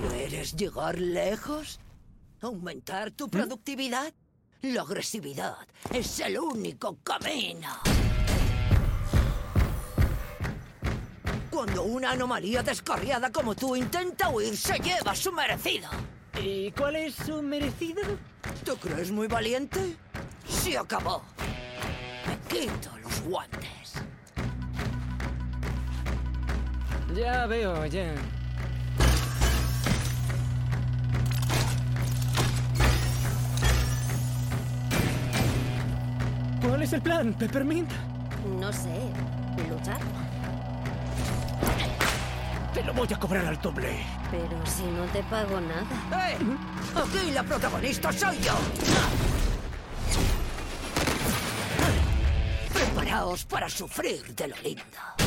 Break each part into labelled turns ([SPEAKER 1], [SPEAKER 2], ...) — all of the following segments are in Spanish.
[SPEAKER 1] ¿Quieres llegar lejos? ¿Aumentar tu productividad? La agresividad es el único camino. Cuando una anomalía descarriada como tú intenta huir, se lleva su merecido.
[SPEAKER 2] ¿Y cuál es su merecido?
[SPEAKER 1] ¿Te crees muy valiente? Se acabó. Me quito los guantes.
[SPEAKER 2] Ya veo, ya. ¿Cuál es el plan, Peppermint?
[SPEAKER 3] No sé, luchar.
[SPEAKER 2] Te lo voy a cobrar al doble.
[SPEAKER 3] Pero si no te pago nada.
[SPEAKER 1] ¡Eh! Aquí la protagonista soy yo. Preparaos para sufrir de lo lindo.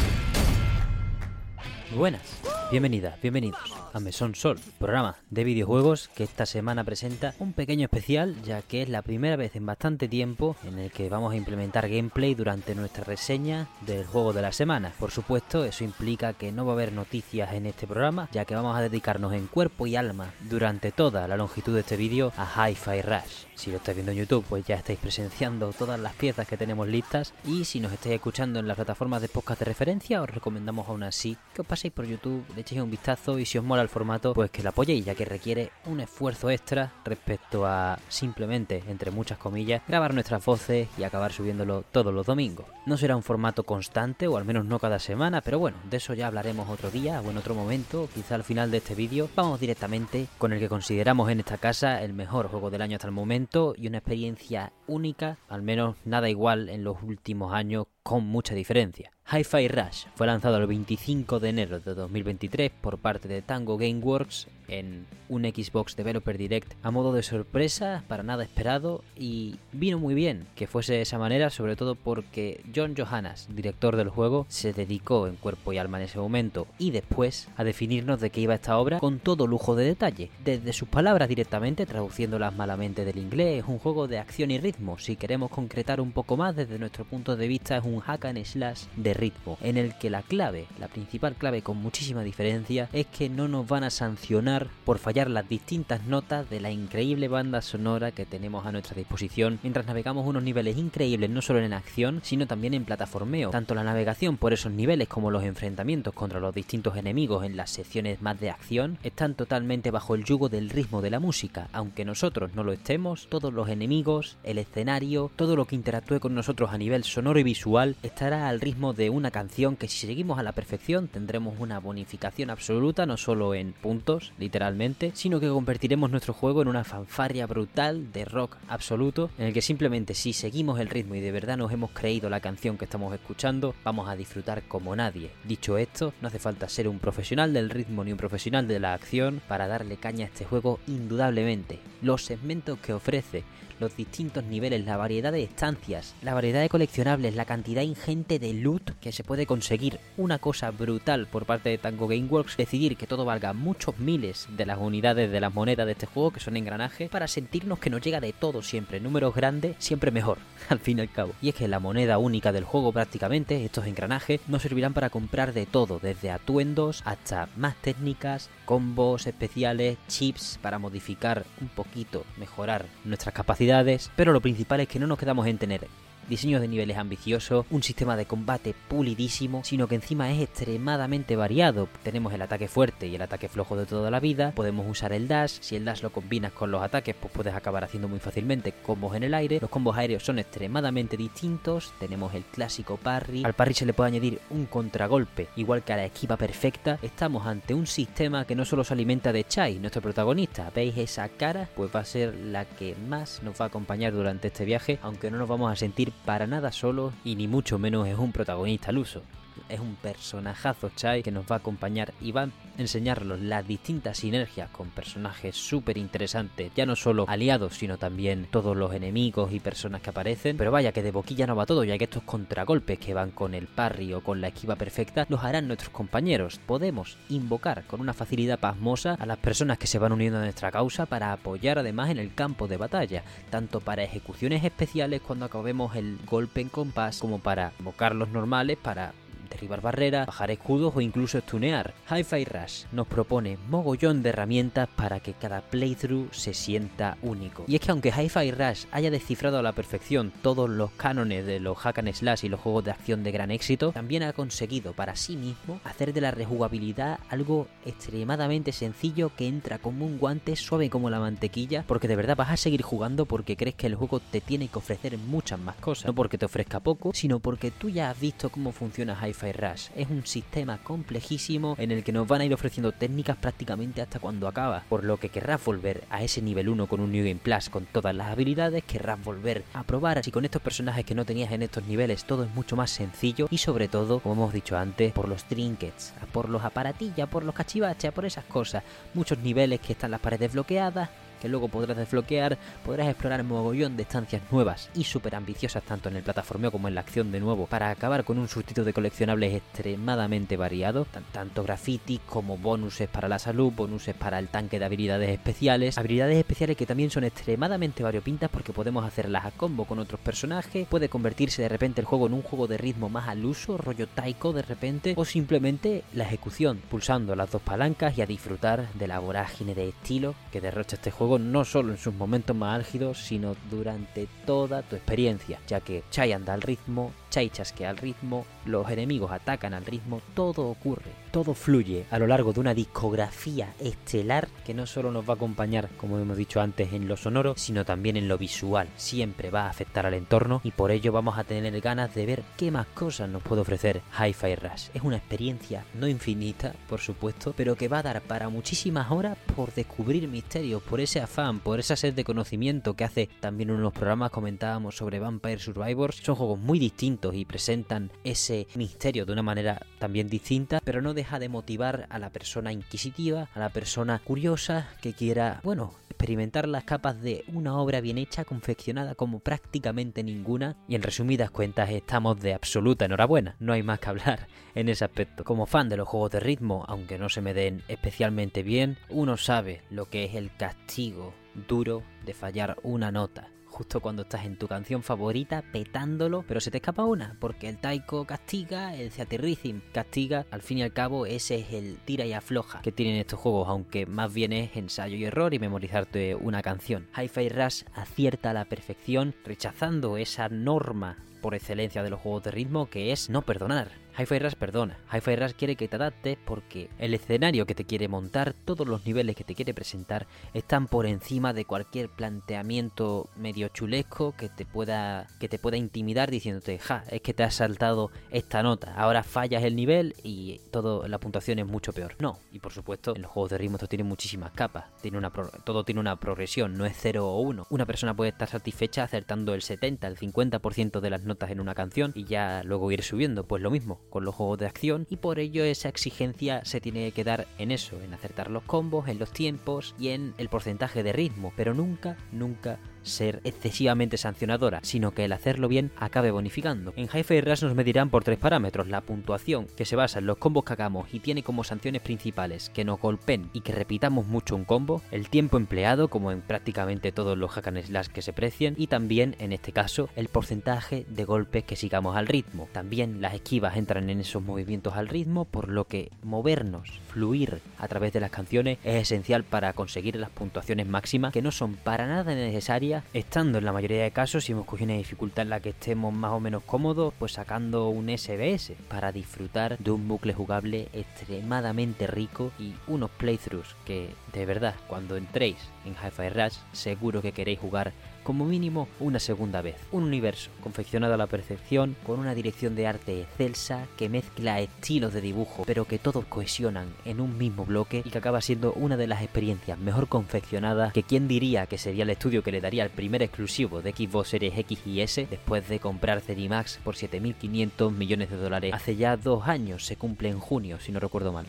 [SPEAKER 4] Buenas, bienvenidas, bienvenidos a Mesón Sol, programa de videojuegos que esta semana presenta un pequeño especial ya que es la primera vez en bastante tiempo en el que vamos a implementar gameplay durante nuestra reseña del juego de la semana. Por supuesto, eso implica que no va a haber noticias en este programa ya que vamos a dedicarnos en cuerpo y alma durante toda la longitud de este vídeo a Hi-Fi Rush. Si lo estáis viendo en YouTube, pues ya estáis presenciando todas las piezas que tenemos listas. Y si nos estáis escuchando en las plataformas de podcast de referencia, os recomendamos aún así que os paséis por YouTube, le echéis un vistazo y si os mola el formato, pues que lo apoyéis, ya que requiere un esfuerzo extra respecto a simplemente, entre muchas comillas, grabar nuestras voces y acabar subiéndolo todos los domingos. No será un formato constante, o al menos no cada semana, pero bueno, de eso ya hablaremos otro día o en otro momento, quizá al final de este vídeo. Vamos directamente con el que consideramos en esta casa el mejor juego del año hasta el momento y una experiencia única, al menos nada igual en los últimos años con mucha diferencia. Hi-Fi Rush fue lanzado el 25 de enero de 2023 por parte de Tango Gameworks en un Xbox Developer Direct a modo de sorpresa, para nada esperado y vino muy bien que fuese de esa manera, sobre todo porque John Johannes, director del juego, se dedicó en cuerpo y alma en ese momento y después a definirnos de qué iba esta obra con todo lujo de detalle, desde sus palabras directamente, traduciéndolas malamente del inglés, es un juego de acción y ritmo, si queremos concretar un poco más desde nuestro punto de vista es un hack and slash de ritmo, en el que la clave, la principal clave con muchísima diferencia, es que no nos van a sancionar por fallar las distintas notas de la increíble banda sonora que tenemos a nuestra disposición mientras navegamos unos niveles increíbles no solo en acción, sino también en plataformeo. Tanto la navegación por esos niveles como los enfrentamientos contra los distintos enemigos en las secciones más de acción están totalmente bajo el yugo del ritmo de la música. Aunque nosotros no lo estemos, todos los enemigos, el escenario, todo lo que interactúe con nosotros a nivel sonoro y visual estará al ritmo de una canción que si seguimos a la perfección tendremos una bonificación absoluta no solo en puntos, literalmente, sino que convertiremos nuestro juego en una fanfarria brutal de rock absoluto, en el que simplemente si seguimos el ritmo y de verdad nos hemos creído la canción que estamos escuchando, vamos a disfrutar como nadie. Dicho esto, no hace falta ser un profesional del ritmo ni un profesional de la acción para darle caña a este juego indudablemente. Los segmentos que ofrece, los distintos niveles, la variedad de estancias, la variedad de coleccionables, la cantidad ingente de loot que se puede conseguir, una cosa brutal por parte de Tango Gameworks, decidir que todo valga muchos miles de las unidades de las monedas de este juego, que son engranajes, para sentirnos que nos llega de todo siempre, números grandes, siempre mejor, al fin y al cabo. Y es que la moneda única del juego prácticamente, estos engranajes, nos servirán para comprar de todo, desde atuendos hasta más técnicas, combos especiales, chips para modificar un poquito, mejorar nuestras capacidades, pero lo principal es que no nos quedamos en tener diseños de niveles ambiciosos, un sistema de combate pulidísimo, sino que encima es extremadamente variado. Tenemos el ataque fuerte y el ataque flojo de toda la vida, podemos usar el dash, si el dash lo combinas con los ataques, pues puedes acabar haciendo muy fácilmente combos en el aire. Los combos aéreos son extremadamente distintos, tenemos el clásico parry, al parry se le puede añadir un contragolpe, igual que a la esquiva perfecta. Estamos ante un sistema que no solo se alimenta de Chai, nuestro protagonista, veis esa cara, pues va a ser la que más nos va a acompañar durante este viaje, aunque no nos vamos a sentir para nada solo y ni mucho menos es un protagonista al uso. Es un personajazo Chai que nos va a acompañar y va a enseñarnos las distintas sinergias con personajes súper interesantes, ya no solo aliados, sino también todos los enemigos y personas que aparecen. Pero vaya que de boquilla no va todo, ya que estos contragolpes que van con el parry o con la esquiva perfecta los harán nuestros compañeros. Podemos invocar con una facilidad pasmosa a las personas que se van uniendo a nuestra causa para apoyar además en el campo de batalla, tanto para ejecuciones especiales cuando acabemos el golpe en compás como para invocar los normales para derribar barreras, bajar escudos o incluso stunear. Hi-Fi Rush nos propone mogollón de herramientas para que cada playthrough se sienta único. Y es que aunque Hi-Fi Rush haya descifrado a la perfección todos los cánones de los hack and slash y los juegos de acción de gran éxito, también ha conseguido para sí mismo hacer de la rejugabilidad algo extremadamente sencillo que entra como un guante suave como la mantequilla, porque de verdad vas a seguir jugando porque crees que el juego te tiene que ofrecer muchas más cosas, no porque te ofrezca poco, sino porque tú ya has visto cómo funciona Hi-Fi Rush. Es un sistema complejísimo en el que nos van a ir ofreciendo técnicas prácticamente hasta cuando acaba, por lo que querrás volver a ese nivel 1 con un New Game Plus con todas las habilidades, querrás volver a probar si con estos personajes que no tenías en estos niveles todo es mucho más sencillo y sobre todo, como hemos dicho antes, por los trinkets, por los aparatillas, por los cachivaches, por esas cosas, muchos niveles que están las paredes bloqueadas, luego podrás desbloquear, podrás explorar mogollón de estancias nuevas y súper ambiciosas tanto en el plataformeo como en la acción de nuevo, para acabar con un surtido de coleccionables extremadamente variado, tanto graffiti como bonuses para la salud, bonuses para el tanque de habilidades especiales, habilidades especiales que también son extremadamente variopintas porque podemos hacerlas a combo con otros personajes, puede convertirse de repente el juego en un juego de ritmo más al uso, rollo taiko de repente, o simplemente la ejecución, pulsando las dos palancas y a disfrutar de la vorágine de estilo que derrocha este juego no solo en sus momentos más álgidos, sino durante toda tu experiencia, ya que Chai anda al ritmo, Chai chasquea al ritmo, los enemigos atacan al ritmo, todo ocurre, todo fluye a lo largo de una discografía estelar que no solo nos va a acompañar, como hemos dicho antes, en lo sonoro, sino también en lo visual. Siempre va a afectar al entorno y por ello vamos a tener ganas de ver qué más cosas nos puede ofrecer Hi-Fi Rush. Es una experiencia no infinita, por supuesto, pero que va a dar para muchísimas horas por descubrir misterios, por ese afán, por esa sed de conocimiento que hace también unos programas comentábamos sobre Vampire Survivors. Son juegos muy distintos y presentan ese misterio de una manera también distinta, pero no deja de motivar a la persona inquisitiva, a la persona curiosa que quiera, bueno, experimentar las capas de una obra bien hecha, confeccionada como prácticamente ninguna, y en resumidas cuentas estamos de absoluta enhorabuena, no hay más que hablar en ese aspecto. Como fan de los juegos de ritmo, aunque no se me den especialmente bien, uno sabe lo que es el castigo duro de fallar una nota justo cuando estás en tu canción favorita petándolo, pero se te escapa una, porque el taiko castiga, el Rhythm castiga, al fin y al cabo ese es el tira y afloja que tienen estos juegos, aunque más bien es ensayo y error y memorizarte una canción. Hi-Fi Rush acierta a la perfección, rechazando esa norma por excelencia de los juegos de ritmo que es no perdonar. Hi-Fi Rush perdona. Hi-Fi Rush quiere que te adaptes porque el escenario que te quiere montar, todos los niveles que te quiere presentar, están por encima de cualquier planteamiento medio chulesco que te pueda, que te pueda intimidar diciéndote, ja, es que te has saltado esta nota, ahora fallas el nivel y todo, la puntuación es mucho peor. No, y por supuesto, en los juegos de ritmo esto tiene muchísimas capas, tiene una todo tiene una progresión, no es 0 o 1. Una persona puede estar satisfecha acertando el 70, el 50% de las notas en una canción y ya luego ir subiendo, pues lo mismo con los juegos de acción y por ello esa exigencia se tiene que dar en eso, en acertar los combos, en los tiempos y en el porcentaje de ritmo, pero nunca, nunca ser excesivamente sancionadora, sino que el hacerlo bien acabe bonificando. En Hi-Fi Rush nos medirán por tres parámetros, la puntuación, que se basa en los combos que hagamos y tiene como sanciones principales que nos golpeen y que repitamos mucho un combo, el tiempo empleado, como en prácticamente todos los hack and slash que se precien, y también, en este caso, el porcentaje de golpes que sigamos al ritmo. También las esquivas entran en esos movimientos al ritmo, por lo que movernos, fluir a través de las canciones es esencial para conseguir las puntuaciones máximas que no son para nada necesarias estando en la mayoría de casos, si hemos cogido una dificultad en la que estemos más o menos cómodos, pues sacando un SBS para disfrutar de un bucle jugable extremadamente rico y unos playthroughs que de verdad cuando entréis en Hi-Fi Rush seguro que queréis jugar como mínimo una segunda vez. Un universo confeccionado a la perfección, con una dirección de arte excelsa, que mezcla estilos de dibujo, pero que todos cohesionan en un mismo bloque y que acaba siendo una de las experiencias mejor confeccionadas que quien diría que sería el estudio que le daría el primer exclusivo de Xbox Series X y S después de comprar Max por 7.500 millones de dólares hace ya dos años, se cumple en junio si no recuerdo mal.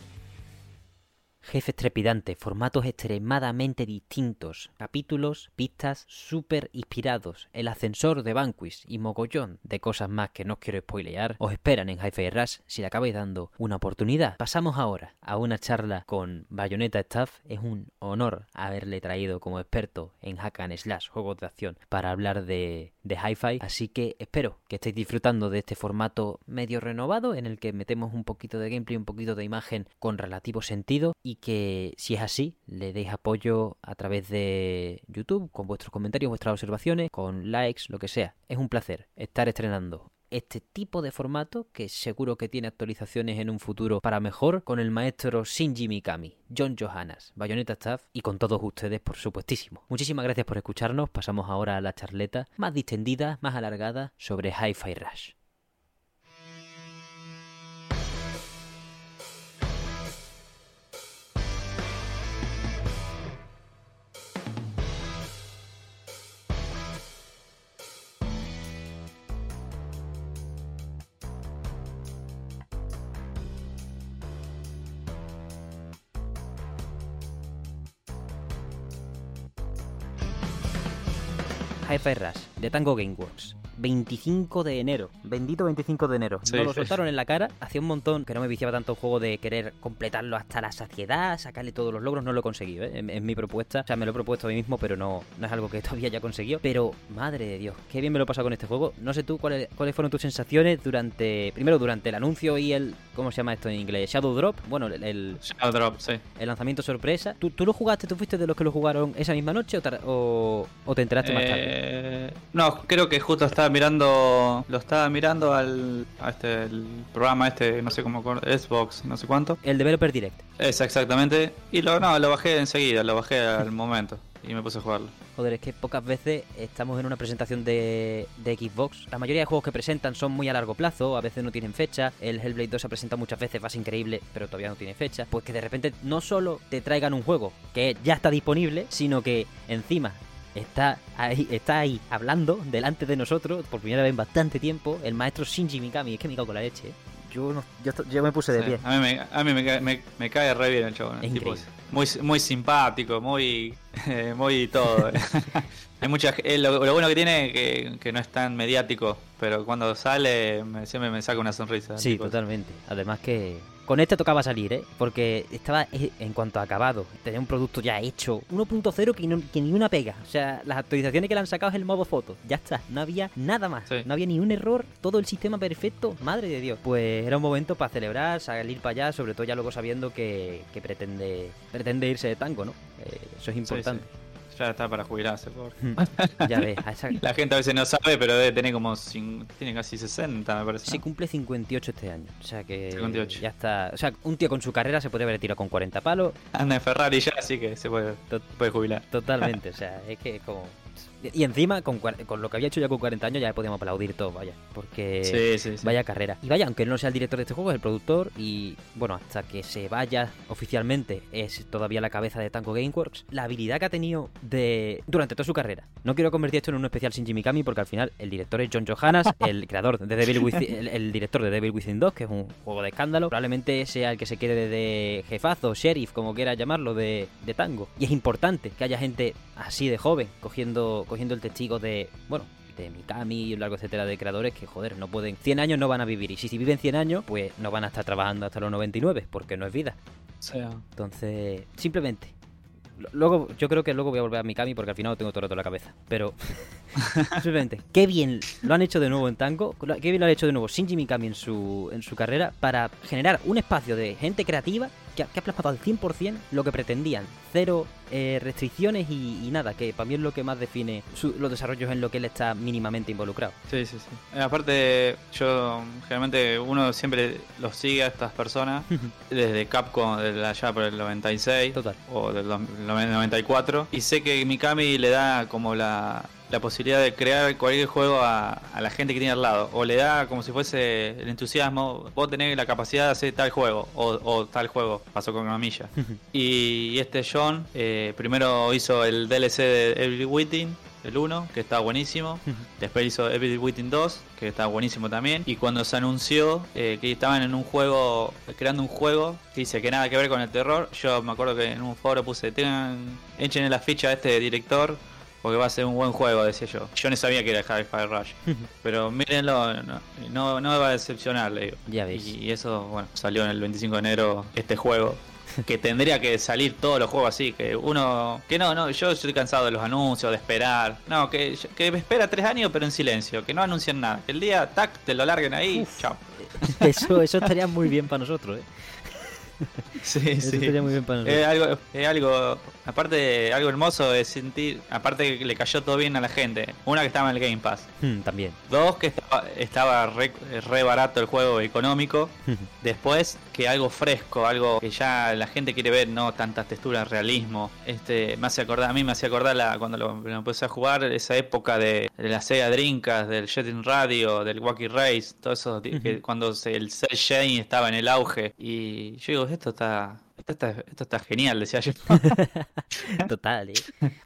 [SPEAKER 4] Jefes trepidantes, formatos extremadamente distintos, capítulos, pistas súper inspirados, el ascensor de Vanquish y mogollón de cosas más que no os quiero spoilear, os esperan en Hi-Fi Rush si le acabáis dando una oportunidad. Pasamos ahora a una charla con Bayonetta Staff. Es un honor haberle traído como experto en Hack and Slash, juegos de acción, para hablar de, de Hi-Fi. Así que espero que estéis disfrutando de este formato medio renovado en el que metemos un poquito de gameplay, un poquito de imagen con relativo sentido y que si es así, le deis apoyo a través de YouTube, con vuestros comentarios, vuestras observaciones, con likes, lo que sea. Es un placer estar estrenando este tipo de formato que seguro que tiene actualizaciones en un futuro para mejor con el maestro Shinji Mikami, John Johannes, Bayonetta Staff y con todos ustedes por supuestísimo. Muchísimas gracias por escucharnos, pasamos ahora a la charleta más distendida, más alargada sobre Hi-Fi Rush. Rush de Tango Gameworks. 25 de enero. Bendito 25 de enero.
[SPEAKER 5] Sí,
[SPEAKER 4] Nos lo
[SPEAKER 5] sí.
[SPEAKER 4] soltaron en la cara. Hacía un montón que no me viciaba tanto el juego de querer completarlo hasta la saciedad, sacarle todos los logros. No lo he conseguido, ¿eh? Es, mi propuesta. O sea, me lo he propuesto a mí mismo, pero no, no es algo que todavía haya conseguido. Pero, madre de Dios, qué bien me lo he pasado con este juego. No sé tú cuáles, cuáles fueron tus sensaciones durante. Primero, durante el anuncio y el. ¿Cómo se llama esto en inglés? Shadow Drop. Bueno, el, el,
[SPEAKER 5] Shadow Drop, sí.
[SPEAKER 4] el lanzamiento sorpresa. ¿Tú, ¿Tú lo jugaste? ¿Tú fuiste de los que lo jugaron esa misma noche o, tar- o, o te enteraste más tarde?
[SPEAKER 5] Eh, no, creo que justo estaba mirando, lo estaba mirando al a este el programa este, no sé cómo, Xbox, no sé cuánto.
[SPEAKER 4] El Developer Direct.
[SPEAKER 5] Es exactamente. Y lo no, lo bajé enseguida, lo bajé al momento y me puse a jugarlo.
[SPEAKER 4] Joder, es que pocas veces estamos en una presentación de, de Xbox. La mayoría de juegos que presentan son muy a largo plazo, a veces no tienen fecha. El Hellblade 2 se ha presentado muchas veces, va a ser increíble, pero todavía no tiene fecha. Pues que de repente no solo te traigan un juego que ya está disponible, sino que encima está ahí, está ahí hablando delante de nosotros por primera vez en bastante tiempo el maestro Shinji Mikami. Es que me cago con la leche, ¿eh? Yo, no- yo, esto- yo me puse de
[SPEAKER 5] Sí,
[SPEAKER 4] pie.
[SPEAKER 5] A mí, me, a mí me, cae, me- me cae re bien el chabón.
[SPEAKER 4] Es
[SPEAKER 5] tipo,
[SPEAKER 4] increíble.
[SPEAKER 5] muy, muy simpático, muy, eh, muy todo. Hay mucha, eh, lo, lo bueno que tiene es que, que no es tan mediático, pero cuando sale me, siempre me saca una sonrisa.
[SPEAKER 4] Sí,
[SPEAKER 5] tipo,
[SPEAKER 4] totalmente. Además que con este tocaba salir, ¿eh? Porque estaba, eh, en cuanto a acabado, tenía un producto ya hecho, 1.0 que, no- que ni una pega. O sea, las actualizaciones que le han sacado es el modo foto. Ya está, no había nada más.
[SPEAKER 5] Sí.
[SPEAKER 4] No había ni un error, todo el sistema perfecto. Madre de Dios. Pues era un momento para celebrar, salir para allá, sobre todo ya luego sabiendo que, que pretende, pretende irse de tango, ¿no? Eh, eso es
[SPEAKER 5] sí,
[SPEAKER 4] importante.
[SPEAKER 5] sí. Ya está para jubilarse, pobre.
[SPEAKER 4] Ya ves, a esa-
[SPEAKER 5] La gente a veces no sabe, pero debe tener como. tiene casi 60, me parece.
[SPEAKER 4] Sí,
[SPEAKER 5] ¿no?
[SPEAKER 4] cumple 58 este año. O sea que
[SPEAKER 5] 58.
[SPEAKER 4] ya está. O sea, un tío con su carrera se podría haber tirado con 40 palos.
[SPEAKER 5] Anda en Ferrari ya, así que se puede,
[SPEAKER 4] Tot-
[SPEAKER 5] puede jubilar.
[SPEAKER 4] Totalmente, o sea, es que como... Y encima, con, con lo que había hecho ya con 40 años, ya le podíamos aplaudir todo, vaya. Porque
[SPEAKER 5] Sí, sí, sí.
[SPEAKER 4] vaya carrera. Y vaya, aunque él no sea el director de este juego, es el productor. Y bueno, hasta que se vaya oficialmente, es todavía la cabeza de Tango Gameworks. La habilidad que ha tenido de durante toda su carrera. No quiero convertir esto en un especial Shinji Mikami, porque al final el director es John Johannes, el creador de Devil Within, el, el director de Devil Within 2, que es un juego de escándalo. Probablemente sea el que se quede de jefazo, sheriff, como quiera llamarlo, de, de Tango. Y es importante que haya gente así de joven, cogiendo, cogiendo el testigo de, bueno, de Mikami y un largo etcétera de creadores que, joder, no pueden. 100 años no van a vivir. Y si, si viven 100 años, pues no van a estar trabajando hasta los 99, porque no es vida.
[SPEAKER 5] O sea,
[SPEAKER 4] Entonces, simplemente. Luego, yo creo que luego voy a volver a Mikami porque al final lo tengo todo el rato en la cabeza. Pero, simplemente, qué bien lo han hecho de nuevo en Tango, qué bien lo ha hecho de nuevo Shinji Mikami en su, en su carrera para generar un espacio de gente creativa que ha, que ha plasmado al 100% lo que pretendían. Cero eh, restricciones y, y nada, que para mí es lo que más define su- los desarrollos en lo que él está mínimamente involucrado.
[SPEAKER 5] sí, sí, sí. Eh, aparte, yo generalmente uno siempre los sigue a estas personas desde Capcom, desde allá por el 96
[SPEAKER 4] Total.
[SPEAKER 5] o del dos- 94. Y sé que Mikami le da como la, la posibilidad de crear cualquier juego a, a la gente que tiene al lado. O le da como si fuese el entusiasmo. Vos tenés la capacidad de hacer tal juego o, o tal juego. Pasó con Gamilla. y este John eh, primero hizo el DLC de Every Within. el 1, que estaba buenísimo. Después hizo Evil Within 2, que estaba buenísimo también. Y cuando se anunció eh, que estaban en un juego, creando un juego, que dice que nada que ver con el terror, yo me acuerdo que en un foro puse, tengan, echen en la ficha a este director porque va a ser un buen juego, decía yo. Yo no sabía que era Hi-Fi Rush. pero mírenlo, no, no, no me va a decepcionar, le digo.
[SPEAKER 4] Ya veis.
[SPEAKER 5] Y, y eso, bueno, salió en el 25 de enero este juego. Que tendría que salir todos los juegos así, que uno, que no, no, yo estoy cansado de los anuncios, de esperar, no, que, que me espera tres años pero en silencio, que no anuncien nada, que el día, tac, te lo larguen ahí, chao.
[SPEAKER 4] Eso, eso estaría muy bien para nosotros, ¿eh?
[SPEAKER 5] Sí,
[SPEAKER 4] Eso
[SPEAKER 5] sí.
[SPEAKER 4] estaría muy bien para nosotros.
[SPEAKER 5] Es algo, es algo, aparte, algo hermoso de sentir, aparte que le cayó todo bien a la gente. Una que estaba en el Game Pass.
[SPEAKER 4] Hmm, también.
[SPEAKER 5] Dos, que estaba, estaba re, re barato el juego económico. Después, que algo fresco, algo que ya la gente quiere ver, no tantas texturas, realismo. Este, me hace acordar, a mí me hacía acordar la, cuando lo, lo empecé a jugar, esa época de, de la Sega Dreamcast, del Jetting Radio, del Wacky Race, todo eso, que cuando se- el Cell Shading estaba en el auge. Y yo digo, esto está, esto está, esto está genial, decía yo.
[SPEAKER 4] Total, ¿eh?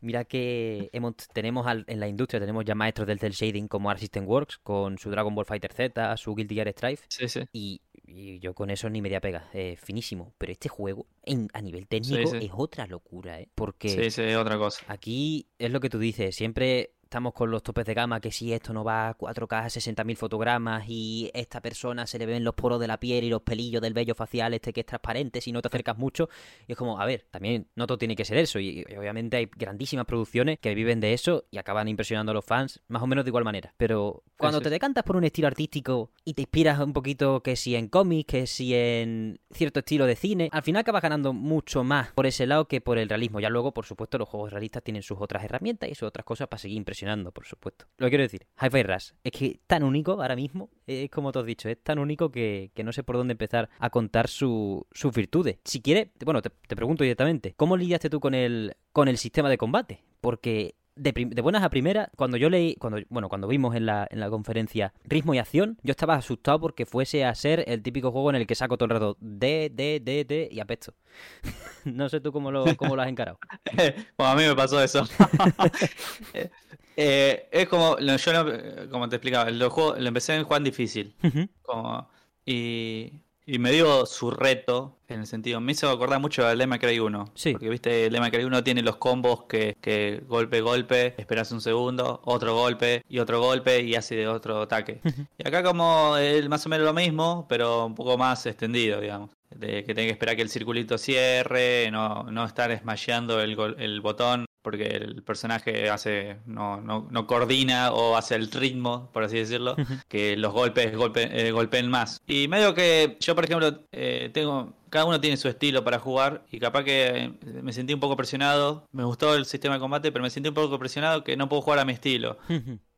[SPEAKER 4] Mira que hemos, tenemos al- en la industria tenemos ya maestros del cel shading como Art System Works con su Dragon Ball Fighter Z, su Guilty Gear Strive
[SPEAKER 5] sí, sí.
[SPEAKER 4] y, y yo con eso ni media pega, eh, finísimo. Pero este juego en- a nivel técnico
[SPEAKER 5] sí.
[SPEAKER 4] es otra locura, ¿eh? Porque
[SPEAKER 5] Sí, sí, otra cosa.
[SPEAKER 4] Aquí es lo que tú dices, siempre estamos con los topes de gama, que si esto no va a 4K, 60.000 fotogramas y esta persona se le ven los poros de la piel y los pelillos del vello facial este que es transparente si no te acercas mucho. Y es como, a ver, también no todo tiene que ser eso. Y, y obviamente hay grandísimas producciones que viven de eso y acaban impresionando a los fans más o menos de igual manera. Pero cuando
[SPEAKER 5] sí.
[SPEAKER 4] te decantas por un estilo artístico y te inspiras un poquito que si en cómics, que si en cierto estilo de cine, al final acabas ganando mucho más por ese lado que por el realismo. Ya luego, por supuesto, los juegos realistas tienen sus otras herramientas y sus otras cosas para seguir impresionando, por supuesto. Lo quiero decir, Hi-Fi Rush es que tan único ahora mismo, es como tú has dicho, es tan único que, que no sé por dónde empezar a contar su- sus virtudes. Si quieres, bueno, te, te pregunto directamente, ¿cómo lidiaste tú con el, con el sistema de combate? Porque de, buenas a primeras, cuando yo leí, cuando, bueno, cuando vimos en la, en la conferencia ritmo y acción, yo estaba asustado porque fuese a ser el típico juego en el que saco todo el rato D, D, D, D y apesto. no sé tú cómo lo, cómo lo has encarado.
[SPEAKER 5] Bueno, a mí me pasó eso. Eh, es como, yo como te explicaba, lo, juego, lo empecé en Juan difícil. Como, y, y me dio su reto, en el sentido, me hizo acordar mucho al Lemma Cry 1.
[SPEAKER 4] Sí.
[SPEAKER 5] Porque viste, el Lemma Cry 1 tiene los combos que, que golpe, golpe, esperas un segundo, otro golpe y otro golpe y hace otro ataque. y acá como es más o menos lo mismo, pero un poco más extendido, digamos. De que tenés que esperar que el circulito cierre, no, no estar smasheando el, el botón, porque el personaje hace no, no, no coordina o hace el ritmo, por así decirlo, que los golpes golpe, eh, golpeen más. Y medio que yo, por ejemplo, eh, tengo cada uno tiene su estilo para jugar y capaz que eh, me sentí un poco presionado. Me gustó el sistema de combate, pero me sentí un poco presionado que no puedo jugar a mi estilo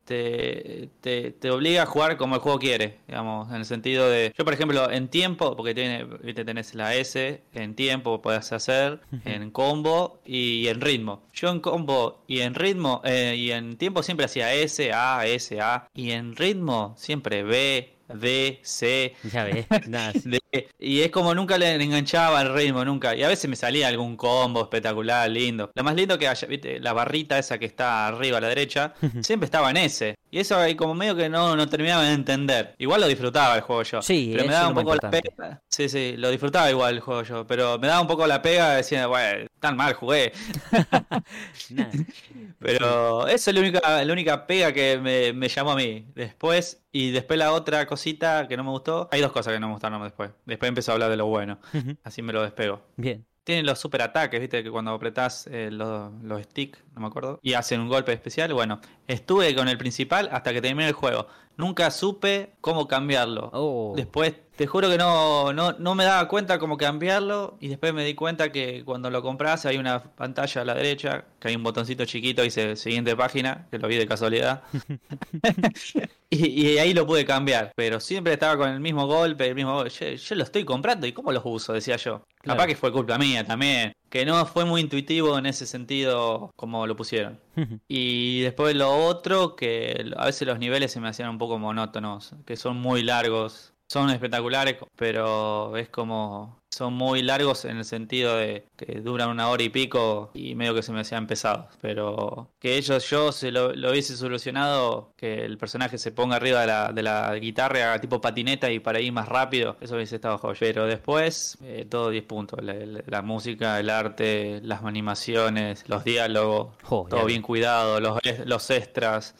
[SPEAKER 5] te, te, te obliga a jugar como el juego quiere, digamos, en el sentido de... Yo, por ejemplo, en tiempo, porque tiene, tenés la S, en tiempo podés hacer, en combo y en ritmo. Yo en combo y en ritmo, eh, y en tiempo siempre hacía S, A, S, A, y en ritmo siempre B, D, C,
[SPEAKER 4] Ya ves, nada,
[SPEAKER 5] de- y es como nunca le enganchaba el ritmo, nunca. Y a veces me salía algún combo espectacular, lindo. Lo más lindo que haya, viste, la barrita esa que está arriba a la derecha, siempre estaba en ese. Y eso ahí como medio que no, no terminaba de entender. Igual lo disfrutaba el juego yo.
[SPEAKER 4] Sí,
[SPEAKER 5] pero me
[SPEAKER 4] eso
[SPEAKER 5] daba un poco la pega. Sí, sí, lo disfrutaba igual el juego yo. Pero me daba un poco la pega diciendo, bueno, tan mal jugué. Pero esa es la única, la única pega que me, me llamó a mí. Después, y después la otra cosita que no me gustó. Hay dos cosas que no me gustaron después. Después empezó a hablar de lo bueno. Así me lo despego.
[SPEAKER 4] Bien.
[SPEAKER 5] Tienen los super ataques, viste, que cuando apretás eh, los, los stick, no me acuerdo, y hacen un golpe especial. Bueno, estuve con el principal hasta que terminé el juego. Nunca supe cómo cambiarlo.
[SPEAKER 4] Oh.
[SPEAKER 5] Después, te juro que no, no, no me daba cuenta cómo cambiarlo. Y después me di cuenta que cuando lo compras hay una pantalla a la derecha, que hay un botoncito chiquito y dice siguiente página, que lo vi de casualidad. y, y ahí lo pude cambiar. Pero siempre estaba con el mismo golpe, el mismo golpe. Yo, yo lo estoy comprando y cómo los uso, decía yo.
[SPEAKER 4] Claro.
[SPEAKER 5] Capaz que fue culpa mía también. Que no fue muy intuitivo en ese sentido como lo pusieron. Y después lo otro, que a veces los niveles se me hacían un poco monótonos, que son muy largos. Son espectaculares, pero es como... son muy largos en el sentido de que duran una hora y pico y medio que se me hacían pesados. Pero que ellos, yo se lo, lo hubiese solucionado, que el personaje se ponga arriba de la, de la guitarra haga tipo patineta y para ir más rápido, eso hubiese estado joya. Pero después, eh, todo 10 puntos. La, la- la música, el arte, las animaciones, los diálogos, todo bien cuidado, los, los extras.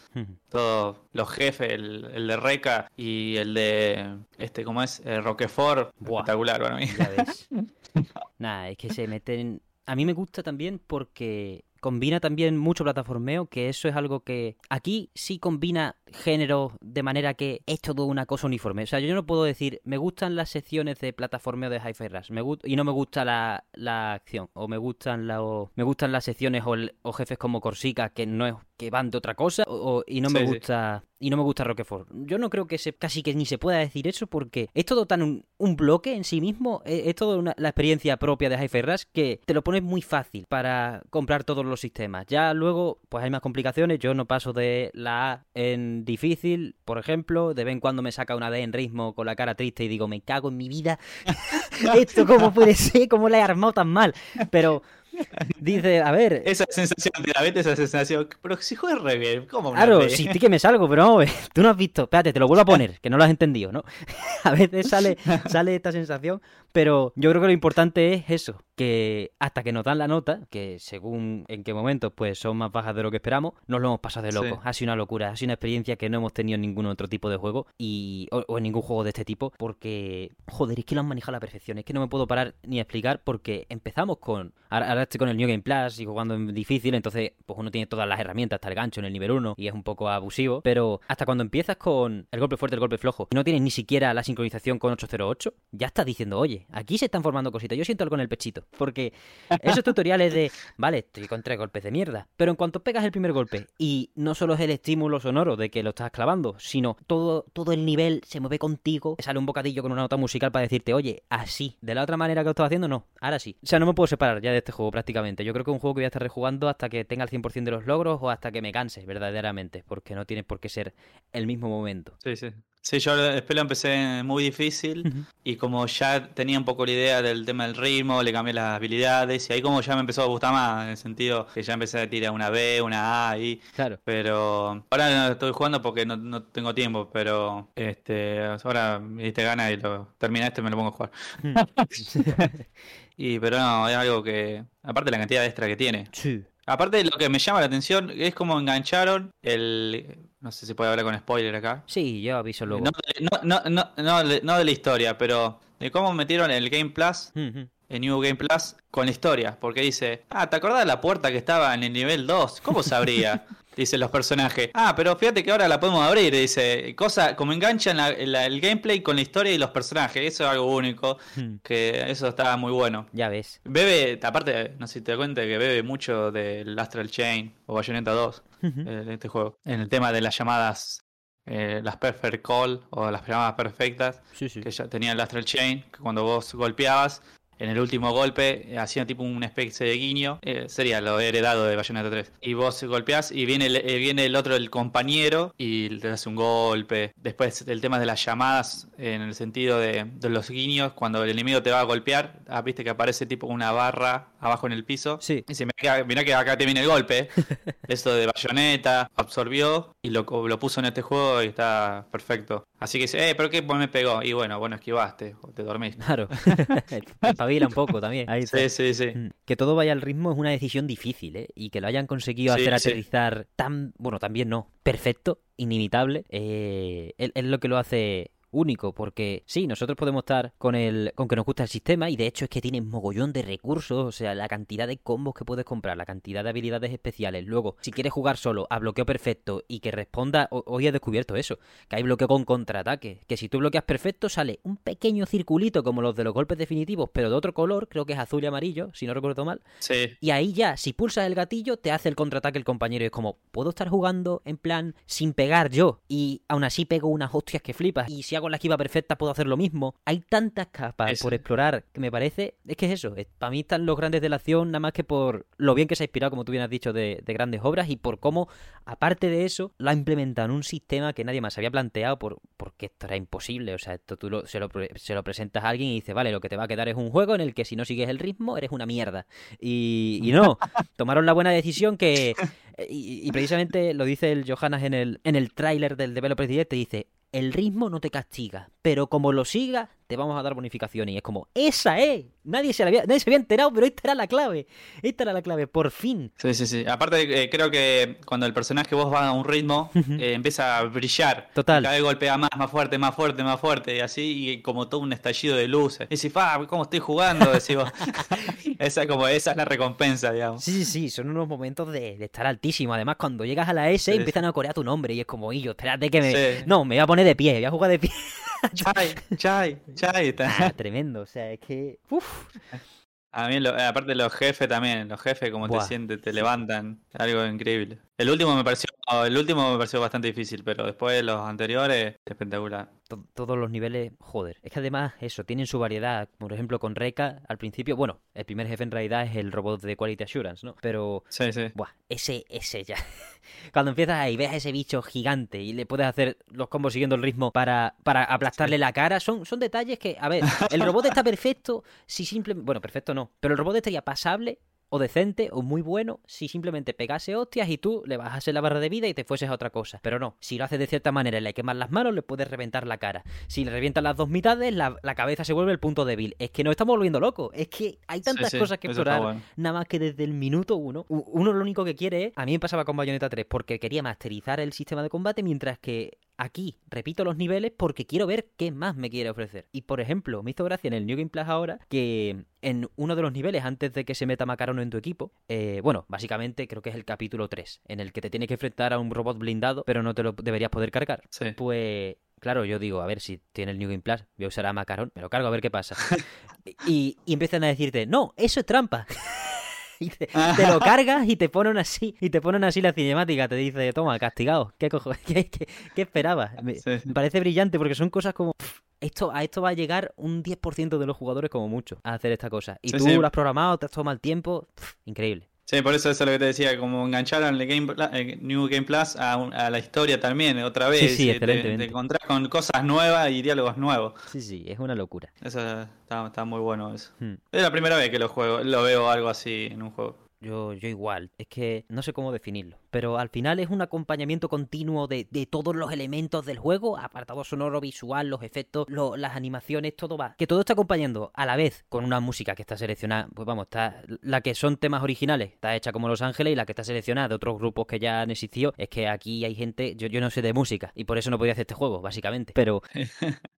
[SPEAKER 5] Todos los jefes, el, el de Reca y el de, este, ¿cómo es? Eh, Roquefort,
[SPEAKER 4] Buah.
[SPEAKER 5] espectacular para mí.
[SPEAKER 4] Nada, es que se meten. A mí me gusta también porque combina también mucho plataformeo, que eso es algo que aquí sí combina género de manera que es todo una cosa uniforme. O sea, yo no puedo decir, me gustan las secciones de plataformeo de Hi-Fi Rush me y no me gusta la, la acción, o me gustan, la, o me gustan las secciones o, el- o jefes como Corsica, que no es que van de otra cosa, o, y no me
[SPEAKER 5] Sí, sí.
[SPEAKER 4] gusta y no me gusta Roquefort. Yo no creo que se, casi que ni se pueda decir eso porque es todo tan un, un bloque en sí mismo, es, es todo una- la experiencia propia de Hi-Fi Rush que te lo pones muy fácil para comprar todos los sistemas. Ya luego, pues hay más complicaciones. Yo no paso de la A en difícil, por ejemplo, de vez en cuando me saca una D en ritmo con la cara triste y digo, me cago en mi vida. Esto cómo puede ser, cómo la he armado tan mal. Pero dice, a ver,
[SPEAKER 5] Esa sensación, te la esa sensación, pero si juegas re bien, ¿cómo
[SPEAKER 4] Claro, sí, sí que me salgo, pero ver, tú no has visto. Espérate, te lo vuelvo a poner, que no lo has entendido, ¿no? A veces sale, sale esta sensación, pero yo creo que lo importante es eso, que hasta que nos dan la nota, que según en qué momentos pues son más bajas de lo que esperamos, nos lo hemos pasado de
[SPEAKER 5] Sí.
[SPEAKER 4] loco. Ha sido una locura, ha sido una experiencia que no hemos tenido en ningún otro tipo de juego y o, o en ningún juego de este tipo, porque, joder, es que lo han manejado a la perfección, es que no me puedo parar ni a explicar porque empezamos con, ahora, ahora estoy con el New Game Plus y jugando en difícil, entonces pues uno tiene todas las herramientas, hasta el gancho en el nivel 1 y es un poco abusivo, pero hasta cuando empiezas con el golpe fuerte, el golpe flojo, y no tienes ni siquiera la sincronización con 808, ya estás diciendo, oye, aquí se están formando cositas, yo siento algo en el pechito, porque esos tutoriales de, vale, estoy con tres golpes de mierda, pero en cuanto pegas el primer golpe y no solo es el estímulo sonoro de que lo estás clavando, sino todo, todo el nivel se mueve contigo, sale un bocadillo con una nota musical para decirte, oye, así, de la otra manera que lo estaba haciendo, no, ahora sí. O sea, no me puedo separar ya de este juego prácticamente. Yo creo que es un juego que voy a estar rejugando hasta que tenga el 100% de los logros o hasta que me canse verdaderamente, porque no tiene por qué ser el mismo momento.
[SPEAKER 5] Sí, sí. Sí, yo después lo empecé muy difícil y como ya tenía un poco la idea del tema del ritmo, le cambié las habilidades y ahí como ya me empezó a gustar más, en el sentido que ya empecé a tirar una B, una A y
[SPEAKER 4] Claro.
[SPEAKER 5] pero ahora no estoy jugando porque no, no tengo tiempo, pero este ahora me diste ganas y lo terminé este y me lo pongo a jugar. y pero no, es algo que aparte la cantidad de extra que tiene.
[SPEAKER 4] Sí.
[SPEAKER 5] Aparte lo que me llama la atención es como engancharon el no sé si puede hablar con spoiler acá.
[SPEAKER 4] Sí, yo aviso luego.
[SPEAKER 5] No, de- no, no, no, no, de- la historia, pero de cómo metieron el Game Plus, el New Game Plus, con la historia. Porque dice, ah, ¿te acordás de la puerta que estaba en el nivel 2? ¿Cómo se abría? Dicen los personajes. Ah, pero fíjate que ahora la podemos abrir. Dice, cosa, como enganchan el gameplay con la historia y los personajes. Eso es algo único.
[SPEAKER 4] Hmm.
[SPEAKER 5] Que eso está muy bueno.
[SPEAKER 4] Ya ves.
[SPEAKER 5] Bebe, aparte, no sé si te das cuenta que bebe mucho del Astral Chain o Bayonetta 2 eh, de este juego. En el tema de las llamadas, eh, las Perfect Call o las llamadas perfectas,
[SPEAKER 4] Sí, sí.
[SPEAKER 5] que ya tenía el Astral Chain, que cuando vos golpeabas, en el último golpe hacía tipo una especie de guiño, eh, sería lo heredado de Bayonetta 3. Y vos golpeás y viene el, eh, viene el otro, el compañero, y le das un golpe. Después el tema de las llamadas, en el sentido de, de los guiños, cuando el enemigo te va a golpear, ah, viste que aparece tipo una barra abajo en el piso.
[SPEAKER 4] Sí.
[SPEAKER 5] Y dice, mirá, mirá que acá te viene el golpe. Eso de Bayonetta absorbió y lo, lo puso en este juego y está perfecto. Así que dice, eh, pero qué pues me pegó. Y bueno, bueno, esquivaste o te dormiste.
[SPEAKER 4] Claro. Espabila un poco también. Ahí.
[SPEAKER 5] Sí, sí, sí.
[SPEAKER 4] Mm. Que todo vaya al ritmo es una decisión difícil, ¿eh? Y que lo hayan conseguido
[SPEAKER 5] Sí,
[SPEAKER 4] hacer
[SPEAKER 5] sí.
[SPEAKER 4] aterrizar tan, bueno, también no, perfecto, inimitable, eh, es, es lo que lo hace único, porque sí, nosotros podemos estar con el con que nos gusta el sistema y de hecho es que tiene mogollón de recursos, o sea, la cantidad de combos que puedes comprar, la cantidad de habilidades especiales. Luego, si quieres jugar solo a bloqueo perfecto y que responda, ho- hoy he descubierto eso, que hay bloqueo con contraataque, que si tú bloqueas perfecto sale un pequeño circulito como los de los golpes definitivos, pero de otro color, creo que es azul y amarillo, si no recuerdo mal.
[SPEAKER 5] Sí,
[SPEAKER 4] Y ahí ya, si pulsas el gatillo, te hace el contraataque el compañero. Y es como, ¿puedo estar jugando en plan sin pegar yo? Y aún así pego unas hostias que flipas. Y si hago hago la esquiva perfecta puedo hacer lo mismo. Hay tantas capas
[SPEAKER 5] Eso.
[SPEAKER 4] por explorar que me parece, es que es eso, es- para mí están los grandes de la acción nada más que por lo bien que se ha inspirado, como tú bien has dicho, de, de grandes obras y por cómo, aparte de eso, lo ha implementado en un sistema que nadie más había planteado por, porque esto era imposible. O sea, esto tú lo- se, lo, pre- se lo presentas a alguien y dices, vale, lo que te va a quedar es un juego en el que si no sigues el ritmo eres una mierda. Y, y no, tomaron la buena decisión que... Y, y precisamente lo dice el Johannes en el, en el tráiler del Developer Direct, te dice, el ritmo no te castiga, pero como lo sigas, te vamos a dar bonificación. Y es como, esa es. Nadie se, la había, nadie se había enterado, pero esta era la clave. Esta era la clave, por fin.
[SPEAKER 5] Sí, sí, sí. Aparte, eh, creo que cuando el personaje vos va a un ritmo, eh, empieza a brillar.
[SPEAKER 4] Total.
[SPEAKER 5] Cada vez golpea más, más fuerte, más fuerte, más fuerte. Y así, y como todo un estallido de luces. Y decís, pa, ¿cómo estoy jugando? Decís vos. esa, como, esa es la recompensa, digamos.
[SPEAKER 4] Sí, sí, sí, son unos momentos de, de estar altísimo. Además, cuando llegas a la S,
[SPEAKER 5] Sí,
[SPEAKER 4] empiezan a corear tu nombre y es como, y yo, espérate que me...
[SPEAKER 5] Sí.
[SPEAKER 4] No, me voy a poner de pie, voy a jugar de pie.
[SPEAKER 5] Chai, chai, chai. está.
[SPEAKER 4] Ah, tremendo, o sea, es que... Uf.
[SPEAKER 5] A mí, lo- eh, aparte los jefes también, los jefes como
[SPEAKER 4] Buah.
[SPEAKER 5] te sientes, te levantan, algo increíble. El último me pareció, el último me pareció bastante difícil, pero después los anteriores, espectacular.
[SPEAKER 4] to- todos los niveles, joder. Es que además, eso, tienen su variedad. Por ejemplo, con Reika, al principio, bueno, el primer jefe en realidad es el robot de Quality Assurance, ¿no? Pero,
[SPEAKER 5] Sí, sí.
[SPEAKER 4] buah, ese, ese ya. Cuando empiezas ahí, ves a ese bicho gigante y le puedes hacer los combos siguiendo el ritmo para, para aplastarle la cara, son, son detalles que, a ver, el robot está perfecto si simplemente, bueno, perfecto no, pero el robot estaría pasable o decente o muy bueno si simplemente pegase hostias y tú le bajase la barra de vida y te fueses a otra cosa. Pero no, si lo haces de cierta manera y le quemas las manos, le puedes reventar la cara. Si le revientas las dos mitades, la, la cabeza se vuelve el punto débil. Es que nos estamos volviendo locos. Es que hay tantas
[SPEAKER 5] sí,
[SPEAKER 4] cosas que explorar.
[SPEAKER 5] bueno.
[SPEAKER 4] Nada más que desde el minuto uno. Uno lo único que quiere es. A mí me pasaba con Bayonetta 3 porque quería masterizar el sistema de combate, mientras que aquí repito los niveles porque quiero ver qué más me quiere ofrecer. Y por ejemplo, me hizo gracia en el New Game Plus ahora que en uno de los niveles, antes de que se meta Macarono en tu equipo, eh, bueno, básicamente creo que es el capítulo 3, en el que te tienes que enfrentar a un robot blindado, pero no te lo deberías poder cargar.
[SPEAKER 5] Sí.
[SPEAKER 4] Pues claro, yo digo, a ver si tiene el New Game Plus, voy a usar a Macaron, me lo cargo a ver qué pasa. y, y empiezan a decirte, no, eso es trampa. y te, te lo cargas y te ponen así, y te ponen así la cinemática, te dice, toma, castigado, ¿qué cojo? ¿Qué, qué, qué esperabas? Me,
[SPEAKER 5] Sí.
[SPEAKER 4] me parece brillante porque son cosas como... pff, Esto, a esto va a llegar un 10% de los jugadores como mucho a hacer esta cosa. Y
[SPEAKER 5] Sí,
[SPEAKER 4] tú
[SPEAKER 5] sí.
[SPEAKER 4] lo has programado, te has tomado el tiempo. pff, increíble.
[SPEAKER 5] Sí, por eso eso es lo que te decía, como engancharon el Game el New Game Plus a, un- a la historia también, otra vez.
[SPEAKER 4] Sí, sí,
[SPEAKER 5] y te- encontrás con cosas nuevas y diálogos nuevos.
[SPEAKER 4] Sí, sí, es una locura.
[SPEAKER 5] Eso está, está muy bueno eso.
[SPEAKER 4] Hmm.
[SPEAKER 5] Es la primera vez que lo juego, lo veo algo así en un juego.
[SPEAKER 4] Yo, yo igual, es que no sé cómo definirlo, pero al final es un acompañamiento continuo de, de todos los elementos del juego, apartado sonoro, visual, los efectos, lo- las animaciones, todo va. Que todo está acompañando a la vez con una música que está seleccionada, pues vamos, está la que son temas originales, está hecha como Los Ángeles y la que está seleccionada de otros grupos que ya han existido, es que aquí hay gente, yo, yo no sé de música y por eso no podía hacer este juego, básicamente, pero...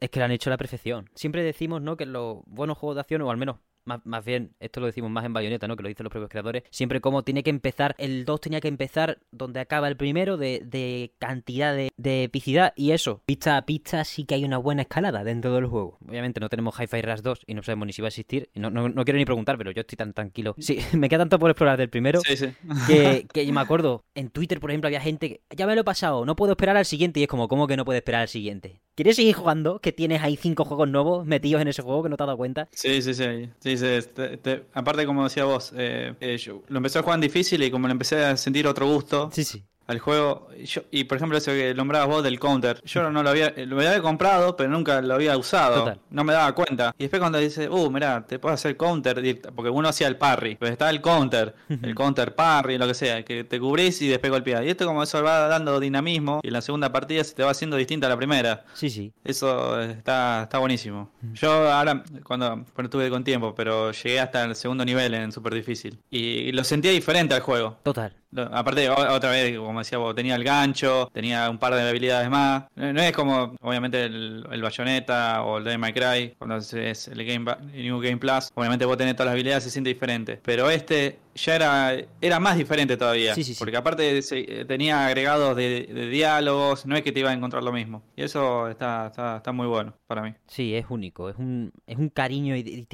[SPEAKER 4] Es que lo han hecho a la perfección. Siempre decimos, ¿no? Que los buenos juegos de acción, o al menos, más, más bien, esto lo decimos más en Bayonetta, ¿no? Que lo dicen los propios creadores. Siempre como tiene que empezar, el 2 tenía que empezar donde acaba el primero, de, de cantidad de, de epicidad. Y eso, pista a pista, sí que hay una buena escalada dentro del juego. Obviamente no tenemos Hi-Fi Rush 2 y no sabemos ni si va a existir. Y no, no, no quiero ni preguntar, pero yo estoy tan tranquilo. Sí, me queda tanto por explorar del primero
[SPEAKER 5] Sí, sí.
[SPEAKER 4] que, que me acuerdo, en Twitter, por ejemplo, había gente que ya me lo he pasado, no puedo esperar al siguiente. Y es como, ¿cómo que no puedes esperar al siguiente? ¿Quieres seguir jugando? Que tienes ahí cinco juegos nuevos metidos en ese juego que no te has dado cuenta.
[SPEAKER 5] Sí, sí, sí. sí, te- te- aparte, como decía vos, eh, eh, yo lo empecé a jugar difícil y como le empecé a sentir otro gusto
[SPEAKER 4] Sí, sí.
[SPEAKER 5] Al juego. y Yo, y por ejemplo, eso que nombrabas vos del counter, yo no lo había, lo había comprado, pero nunca lo había usado.
[SPEAKER 4] Total.
[SPEAKER 5] No me daba cuenta. Y después cuando dice, uh, mirá, te puedo hacer counter, porque uno hacía el parry, pero estaba el counter, el counter parry, lo que sea, que te cubrís y después golpeás. Y esto como eso va dando dinamismo y la segunda partida se te va haciendo distinta a la primera.
[SPEAKER 4] Sí, sí.
[SPEAKER 5] Eso está, está buenísimo.
[SPEAKER 4] Mm.
[SPEAKER 5] Yo ahora, cuando, cuando tuve con tiempo, pero llegué hasta el segundo nivel en super difícil. Y lo sentía diferente al juego.
[SPEAKER 4] Total.
[SPEAKER 5] Aparte, otra vez, como decía vos, tenía el gancho, tenía un par de habilidades más. No es como, obviamente, el, el Bayonetta o el Devil May Cry, cuando es el Game, el New Game Plus. Obviamente vos tenés todas las habilidades, se siente diferente. Pero este ya era, era más diferente todavía.
[SPEAKER 4] Sí, sí, sí.
[SPEAKER 5] Porque aparte se- eh, tenía agregados de, de diálogos, no es que te iba a encontrar lo mismo. Y eso está, está, está muy bueno para mí.
[SPEAKER 4] Sí, es único, es un, es un cariño de,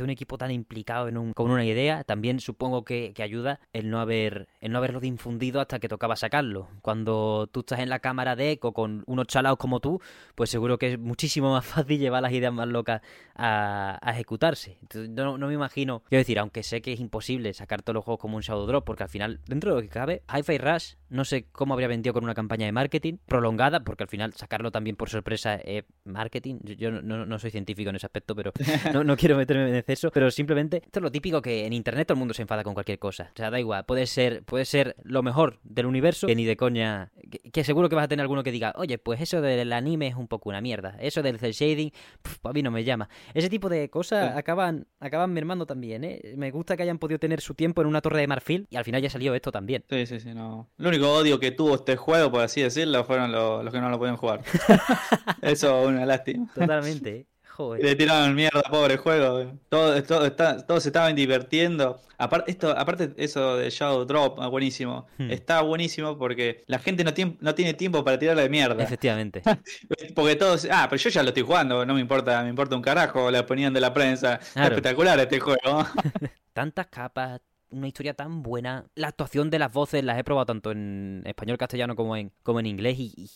[SPEAKER 4] un equipo tan implicado en un, con una idea. También supongo que, que ayuda el no haber el no haberlo infundido hasta que tocaba sacarlo. Cuando tú estás en la cámara de eco con unos chalaos como tú, pues seguro que es muchísimo más fácil llevar las ideas más locas a, a ejecutarse. Entonces, no, no me imagino, quiero decir, aunque sé que es imposible sacar todos los juegos como un Shadow Drop, porque al final, dentro de lo que cabe, Hi-Fi Rush no sé cómo habría vendido con una campaña de marketing prolongada, porque al final sacarlo también por sorpresa es marketing. Yo- no, no- soy científico en ese aspecto, pero no, no quiero meterme en exceso. Pero simplemente, esto es lo típico que en internet todo el mundo se enfada con cualquier cosa. O sea, da igual, puede ser, puede ser lo mejor del universo, que ni de coña. Que, que seguro que vas a tener alguno que diga, oye, pues eso del anime es un poco una mierda. Eso del cel shading, pf, a mí no me llama. Ese tipo de cosas acaban, acaban mermando también, ¿eh? Me gusta que hayan podido tener su tiempo en una torre de marfil y al final ya salió esto también.
[SPEAKER 5] Sí, sí, sí, no. El único odio que tuvo este juego, por así decirlo, fueron los, los que no lo podían jugar. Eso es una lástima.
[SPEAKER 4] Totalmente. Joder.
[SPEAKER 5] Le tiraron mierda, pobre juego. Todo, todo está- todos se estaban divirtiendo. Aparte, esto, aparte eso de Shadow Drop, ah, buenísimo.
[SPEAKER 4] Hmm.
[SPEAKER 5] Está buenísimo porque la gente no, tiem- no tiene tiempo para tirarle de mierda.
[SPEAKER 4] Efectivamente.
[SPEAKER 5] Porque todos, ah, pero yo ya lo estoy jugando, no me importa, me importa un carajo la opinión de la prensa. Está espectacular este juego.
[SPEAKER 4] tantas capas, una historia tan buena. La actuación de las voces las he probado tanto en español, castellano como en, como en inglés y, y,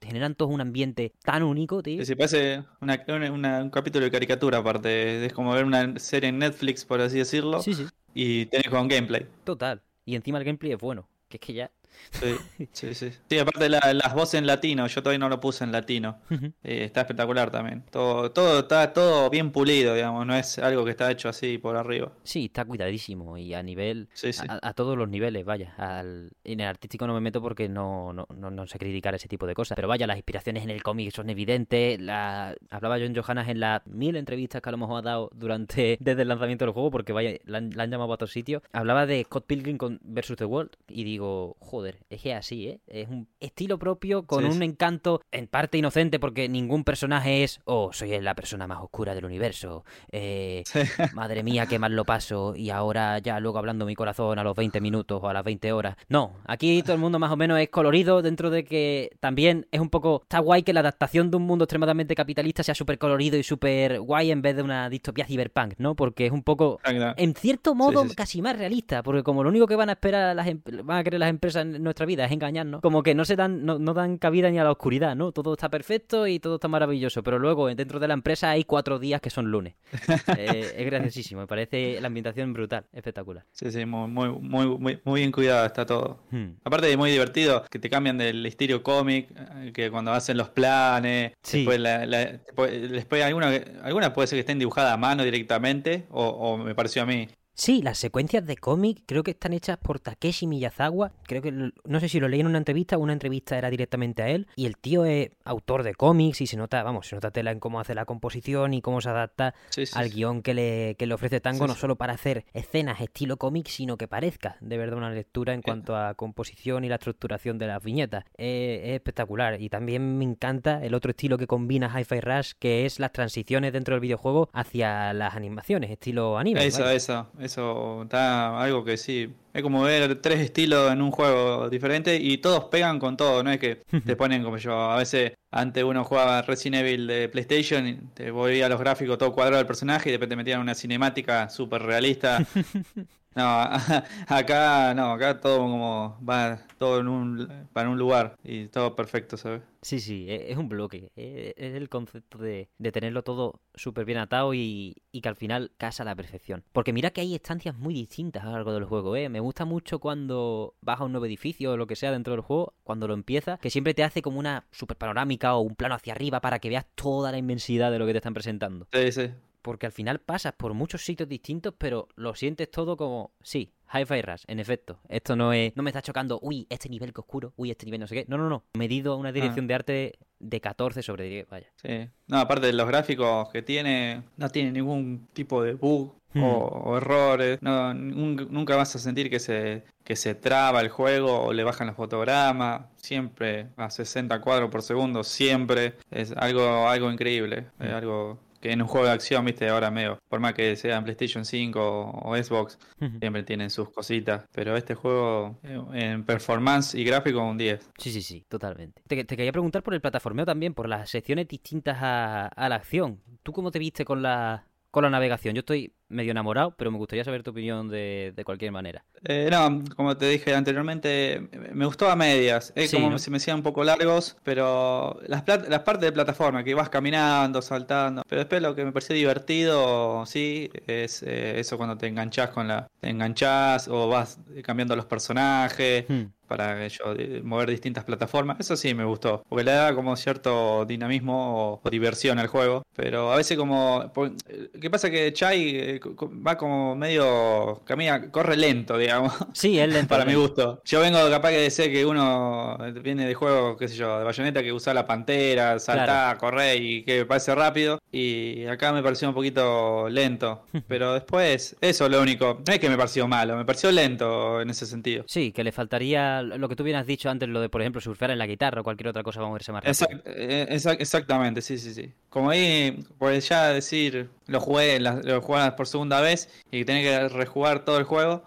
[SPEAKER 4] generan todos un ambiente tan único, tío.
[SPEAKER 5] Que se parece una- una- una- un capítulo de caricatura aparte. Es como ver una serie en Netflix, por así decirlo.
[SPEAKER 4] Sí, sí,
[SPEAKER 5] Y tenés con gameplay.
[SPEAKER 4] total. Y encima el gameplay es bueno, que es que ya...
[SPEAKER 5] Sí, sí, sí. Sí, aparte la- las voces en latino, yo todavía no lo puse en latino. Eh, está espectacular también. Todo, todo está todo bien pulido, digamos, no es algo que está hecho así por arriba.
[SPEAKER 4] Sí, está cuidadísimo y a nivel...
[SPEAKER 5] Sí, sí.
[SPEAKER 4] A, a todos los niveles, vaya. Al, en el artístico no me meto porque no, no, no, no sé criticar ese tipo de cosas. Pero vaya, las inspiraciones en el cómic son evidentes. La... Hablaba John Johannes en las mil entrevistas que a lo mejor ha dado durante desde el lanzamiento del juego, porque vaya, la han, la han llamado a otro sitio. Hablaba de Scott Pilgrim con versus The World y digo, joder, es que así, ¿eh? Es un estilo propio con
[SPEAKER 5] Sí,
[SPEAKER 4] un encanto en parte inocente porque ningún personaje es, oh, soy la persona más oscura del universo. Eh, madre mía, qué mal lo paso. Y ahora ya luego hablando mi corazón a los 20 minutos o a las 20 horas. No, aquí todo el mundo más o menos es colorido dentro de que también es un poco... Está guay que la adaptación de un mundo extremadamente capitalista sea súper colorido y súper guay en vez de una distopía cyberpunk, ¿no? Porque es un poco... En cierto modo,
[SPEAKER 5] sí,
[SPEAKER 4] casi más realista, porque como lo único que van a esperar las em- van a querer las empresas en nuestra vida es engañarnos, como que no se dan, no, no dan cabida ni a la oscuridad, ¿no? Todo está perfecto y todo está maravilloso, pero luego dentro de la empresa hay cuatro días que son lunes. Eh, es graciosísimo, me parece la ambientación brutal, espectacular.
[SPEAKER 5] Sí, sí, muy, muy, muy, muy, bien cuidado está todo.
[SPEAKER 4] Hmm.
[SPEAKER 5] Aparte de muy divertido, que te cambian del estilo cómic, eh, que cuando hacen los planes,
[SPEAKER 4] Sí.
[SPEAKER 5] después, la, la- después, después alguna, alguna puede ser que estén dibujadas a mano directamente, o, o me pareció a mí.
[SPEAKER 4] Sí, las secuencias de cómic creo que están hechas por Takeshi Miyazawa. Creo que no sé si lo leí en una entrevista una entrevista era directamente a él. Y el tío es autor de cómics y se nota, vamos, se nota tela en cómo hace la composición y cómo se adapta
[SPEAKER 5] Sí, sí,
[SPEAKER 4] al
[SPEAKER 5] sí.
[SPEAKER 4] guion que le, que le ofrece Tango, no solo para hacer escenas estilo cómic, sino que parezca de verdad una lectura en cuanto a composición y la estructuración de las viñetas. Eh, es espectacular. Y también me encanta el otro estilo que combina Hi-Fi Rush, que es las transiciones dentro del videojuego hacia las animaciones, estilo anime.
[SPEAKER 5] Eso,
[SPEAKER 4] vaya.
[SPEAKER 5] eso, eso, está algo que sí. Es como ver tres estilos en un juego diferente y todos pegan con todo, no es que te ponen como yo. A veces antes uno jugaba Resident Evil de PlayStation y te volvía los gráficos todo cuadrado del personaje y de repente metían una cinemática súper realista. No, acá no, acá todo como va todo en un, para un lugar y todo perfecto, ¿sabes?
[SPEAKER 4] Sí, sí, e- es un bloque. e- Es el concepto de, de tenerlo todo súper bien atado y, y que al final casa a la perfección. Porque mira que hay estancias muy distintas a lo largo del juego, ¿eh? Me gusta mucho cuando vas a un nuevo edificio o lo que sea dentro del juego, cuando lo empiezas, que siempre te hace como una super panorámica o un plano hacia arriba para que veas toda la inmensidad de lo que te están presentando.
[SPEAKER 5] Sí, sí.
[SPEAKER 4] Porque al final pasas por muchos sitios distintos, pero lo sientes todo como, sí, Hi-Fi Rush, en efecto. Esto no es, no me está chocando, uy, este nivel que oscuro, uy, este nivel no sé qué. No, no, no. Medido a una dirección de arte de 14 sobre 10, vaya.
[SPEAKER 5] Sí. No, aparte de los gráficos que tiene, no tiene ningún tipo de bug
[SPEAKER 4] Hmm.
[SPEAKER 5] o, o errores. No, nun- nunca vas a sentir que se, que se traba el juego o le bajan los fotogramas. Siempre a 60 cuadros por segundo, siempre. Es algo, algo increíble. Es
[SPEAKER 4] Hmm.
[SPEAKER 5] algo que en un juego de acción, viste, ahora medio, por más que sea en PlayStation 5 o, o Xbox, siempre tienen sus cositas. Pero este juego, eh, en performance y gráfico, un 10.
[SPEAKER 4] Sí, sí, sí, totalmente. Te, te quería preguntar por el plataformeo también, por las secciones distintas a, a la acción. ¿Tú cómo te viste con la, con la navegación? Yo estoy medio enamorado, pero me gustaría saber tu opinión de, de cualquier manera.
[SPEAKER 5] Eh, no, como te dije anteriormente, me gustó a medias. Es
[SPEAKER 4] Sí,
[SPEAKER 5] como
[SPEAKER 4] ¿no?
[SPEAKER 5] se me hacían un poco largos, pero las, las partes de plataforma, que vas caminando, saltando. Pero después lo que me pareció divertido, sí, es eh, eso cuando te enganchás con la. Te enganchás o vas cambiando los personajes.
[SPEAKER 4] Hmm.
[SPEAKER 5] Para yo, eh, mover distintas plataformas, eso sí me gustó, porque le da como cierto dinamismo o, o diversión al juego, pero a veces como, eh, ¿qué pasa? Que Chai eh, va como medio, camina, corre lento, digamos,
[SPEAKER 4] Sí, es lento.
[SPEAKER 5] para mi gusto. Yo vengo capaz que de ser que uno viene de juego, qué sé yo, de bayoneta que usa la pantera, saltar, correr y que parece rápido. Y acá me pareció un poquito lento. Pero después, eso es lo único. No es que me pareció malo, me pareció lento en ese sentido.
[SPEAKER 4] Sí, que le faltaría lo que tú bien has dicho antes, lo de, por ejemplo, surfear en la guitarra o cualquier otra cosa para moverse más rápido.
[SPEAKER 5] Exact- eh, exact- exactamente, sí, sí, sí. Como ahí, pues ya decir, lo jugué, lo jugué por segunda vez y tenés que rejugar todo el juego.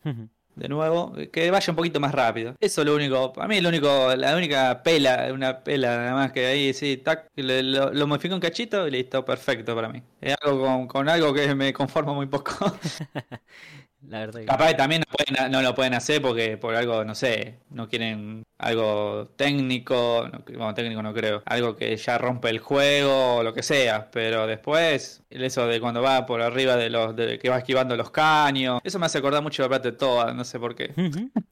[SPEAKER 5] De nuevo, que vaya un poquito más rápido. Eso es lo único, para mí lo único, la única pela, una pela nada más que ahí, sí, tac, lo, lo modifico un cachito y listo, perfecto para mí. Es algo con, con algo que me conformo muy poco.
[SPEAKER 4] La verdad que...
[SPEAKER 5] Capaz que también no, pueden- no lo pueden hacer porque por algo, no sé, no quieren algo técnico, no, bueno, técnico no creo, algo que ya rompe el juego o lo que sea, pero después, eso de cuando va por arriba de los, de que va esquivando los caños, eso me hace acordar mucho de Plate Toa, no sé por qué.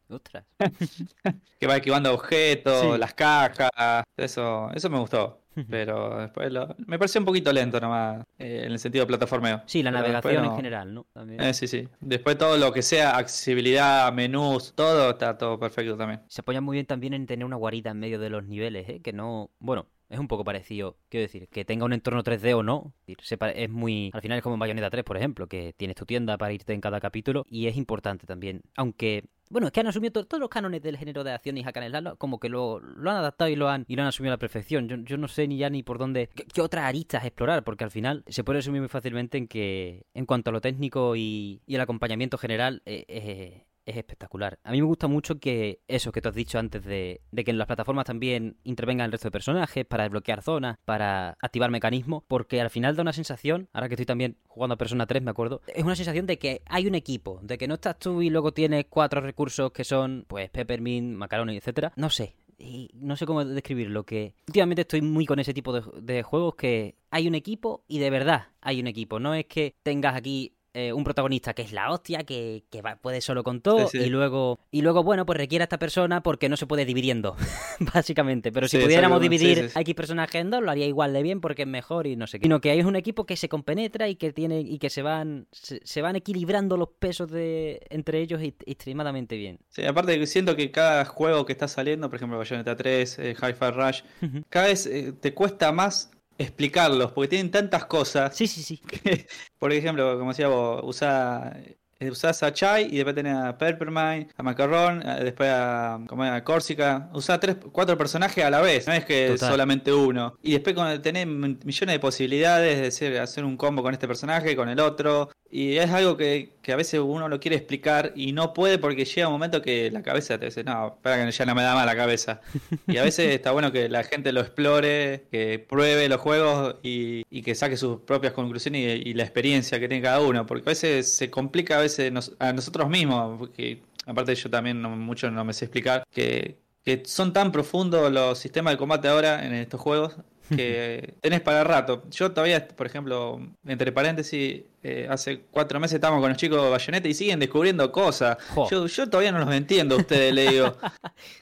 [SPEAKER 4] Ostras.
[SPEAKER 5] que va esquivando objetos,
[SPEAKER 4] Sí.
[SPEAKER 5] las cajas, eso, eso me gustó. Pero después lo- me pareció un poquito lento nomás, eh, en el sentido de plataformeo.
[SPEAKER 4] Sí, la
[SPEAKER 5] Pero
[SPEAKER 4] navegación en general, ¿no? También.
[SPEAKER 5] Eh, sí, sí. Después todo lo que sea accesibilidad, menús, todo está todo perfecto también.
[SPEAKER 4] Se apoya muy bien también en tener una guarida en medio de los niveles, ¿eh? Que no... Bueno, es un poco parecido, quiero decir, que tenga un entorno 3D o no. Es muy... Al final es como en Bayonetta 3, por ejemplo, que tienes tu tienda para irte en cada capítulo y es importante también. Aunque... Bueno, es que han asumido to- todos los cánones del género de acción y hack como que lo, han adaptado y lo han, y lo han asumido a la perfección. Yo, no sé ni ya ni por dónde... ¿Qué, otras aristas explorar? Porque al final se puede resumir muy fácilmente en que en cuanto a lo técnico y, y el acompañamiento general... eh, eh, es espectacular. A mí me gusta mucho que eso que tú has dicho antes de, que en las plataformas también intervengan el resto de personajes para desbloquear zonas, para activar mecanismos, porque al final da una sensación, ahora que estoy también jugando a Persona 3, me acuerdo, es una sensación de que hay un equipo, de que no estás tú y luego tienes cuatro recursos que son, pues, Peppermint, Macaroni, etcétera. No sé, y no sé cómo describirlo, que últimamente estoy muy con ese tipo de, de juegos que hay un equipo y de verdad hay un equipo. No es que tengas aquí eh, un protagonista que es la hostia, que, que va- puede solo con todo,
[SPEAKER 5] Sí, sí.
[SPEAKER 4] y luego, y luego, bueno, pues requiere a esta persona porque no se puede dividiendo, básicamente. Pero si
[SPEAKER 5] Sí,
[SPEAKER 4] pudiéramos dividir a X personajes en dos, lo haría igual de bien porque es mejor y no sé qué. Sino que hay un equipo que se compenetra y que tiene, y que se van, se, se van equilibrando los pesos de entre ellos y- extremadamente bien.
[SPEAKER 5] Sí, aparte siento que cada juego que está saliendo, por ejemplo Bayonetta 3, eh, Hi-Fi Rush, cada vez eh, te cuesta más explicarlos, porque tienen tantas cosas.
[SPEAKER 4] Sí, sí, sí.
[SPEAKER 5] que, por ejemplo, como decía vos, usá, eh, usás a Chai y después tenés a Peppermint, a Macaron, a- después a, como a Corsica. Usá tres, cuatro personajes a la vez, no es que
[SPEAKER 4] Total.
[SPEAKER 5] solamente uno. Y después tenés millones de posibilidades de hacer un combo con este personaje, con el otro. Y es algo que, que a veces uno lo quiere explicar y no puede porque llega un momento que la cabeza te dice, no, espera que ya no me da más la cabeza. Y a veces está bueno que la gente lo explore, que pruebe los juegos y, y que saque sus propias conclusiones y, y la experiencia que tiene cada uno. Porque a veces se complica a veces nos- a nosotros mismos, porque aparte yo también no, mucho no me sé explicar, que, que son tan profundos los sistemas de combate ahora en estos juegos que tenés para rato. Yo todavía, por ejemplo, entre paréntesis, eh, hace cuatro meses estábamos con los chicos de Bayonetta y siguen descubriendo cosas. Yo, yo todavía no los entiendo a ustedes, le digo.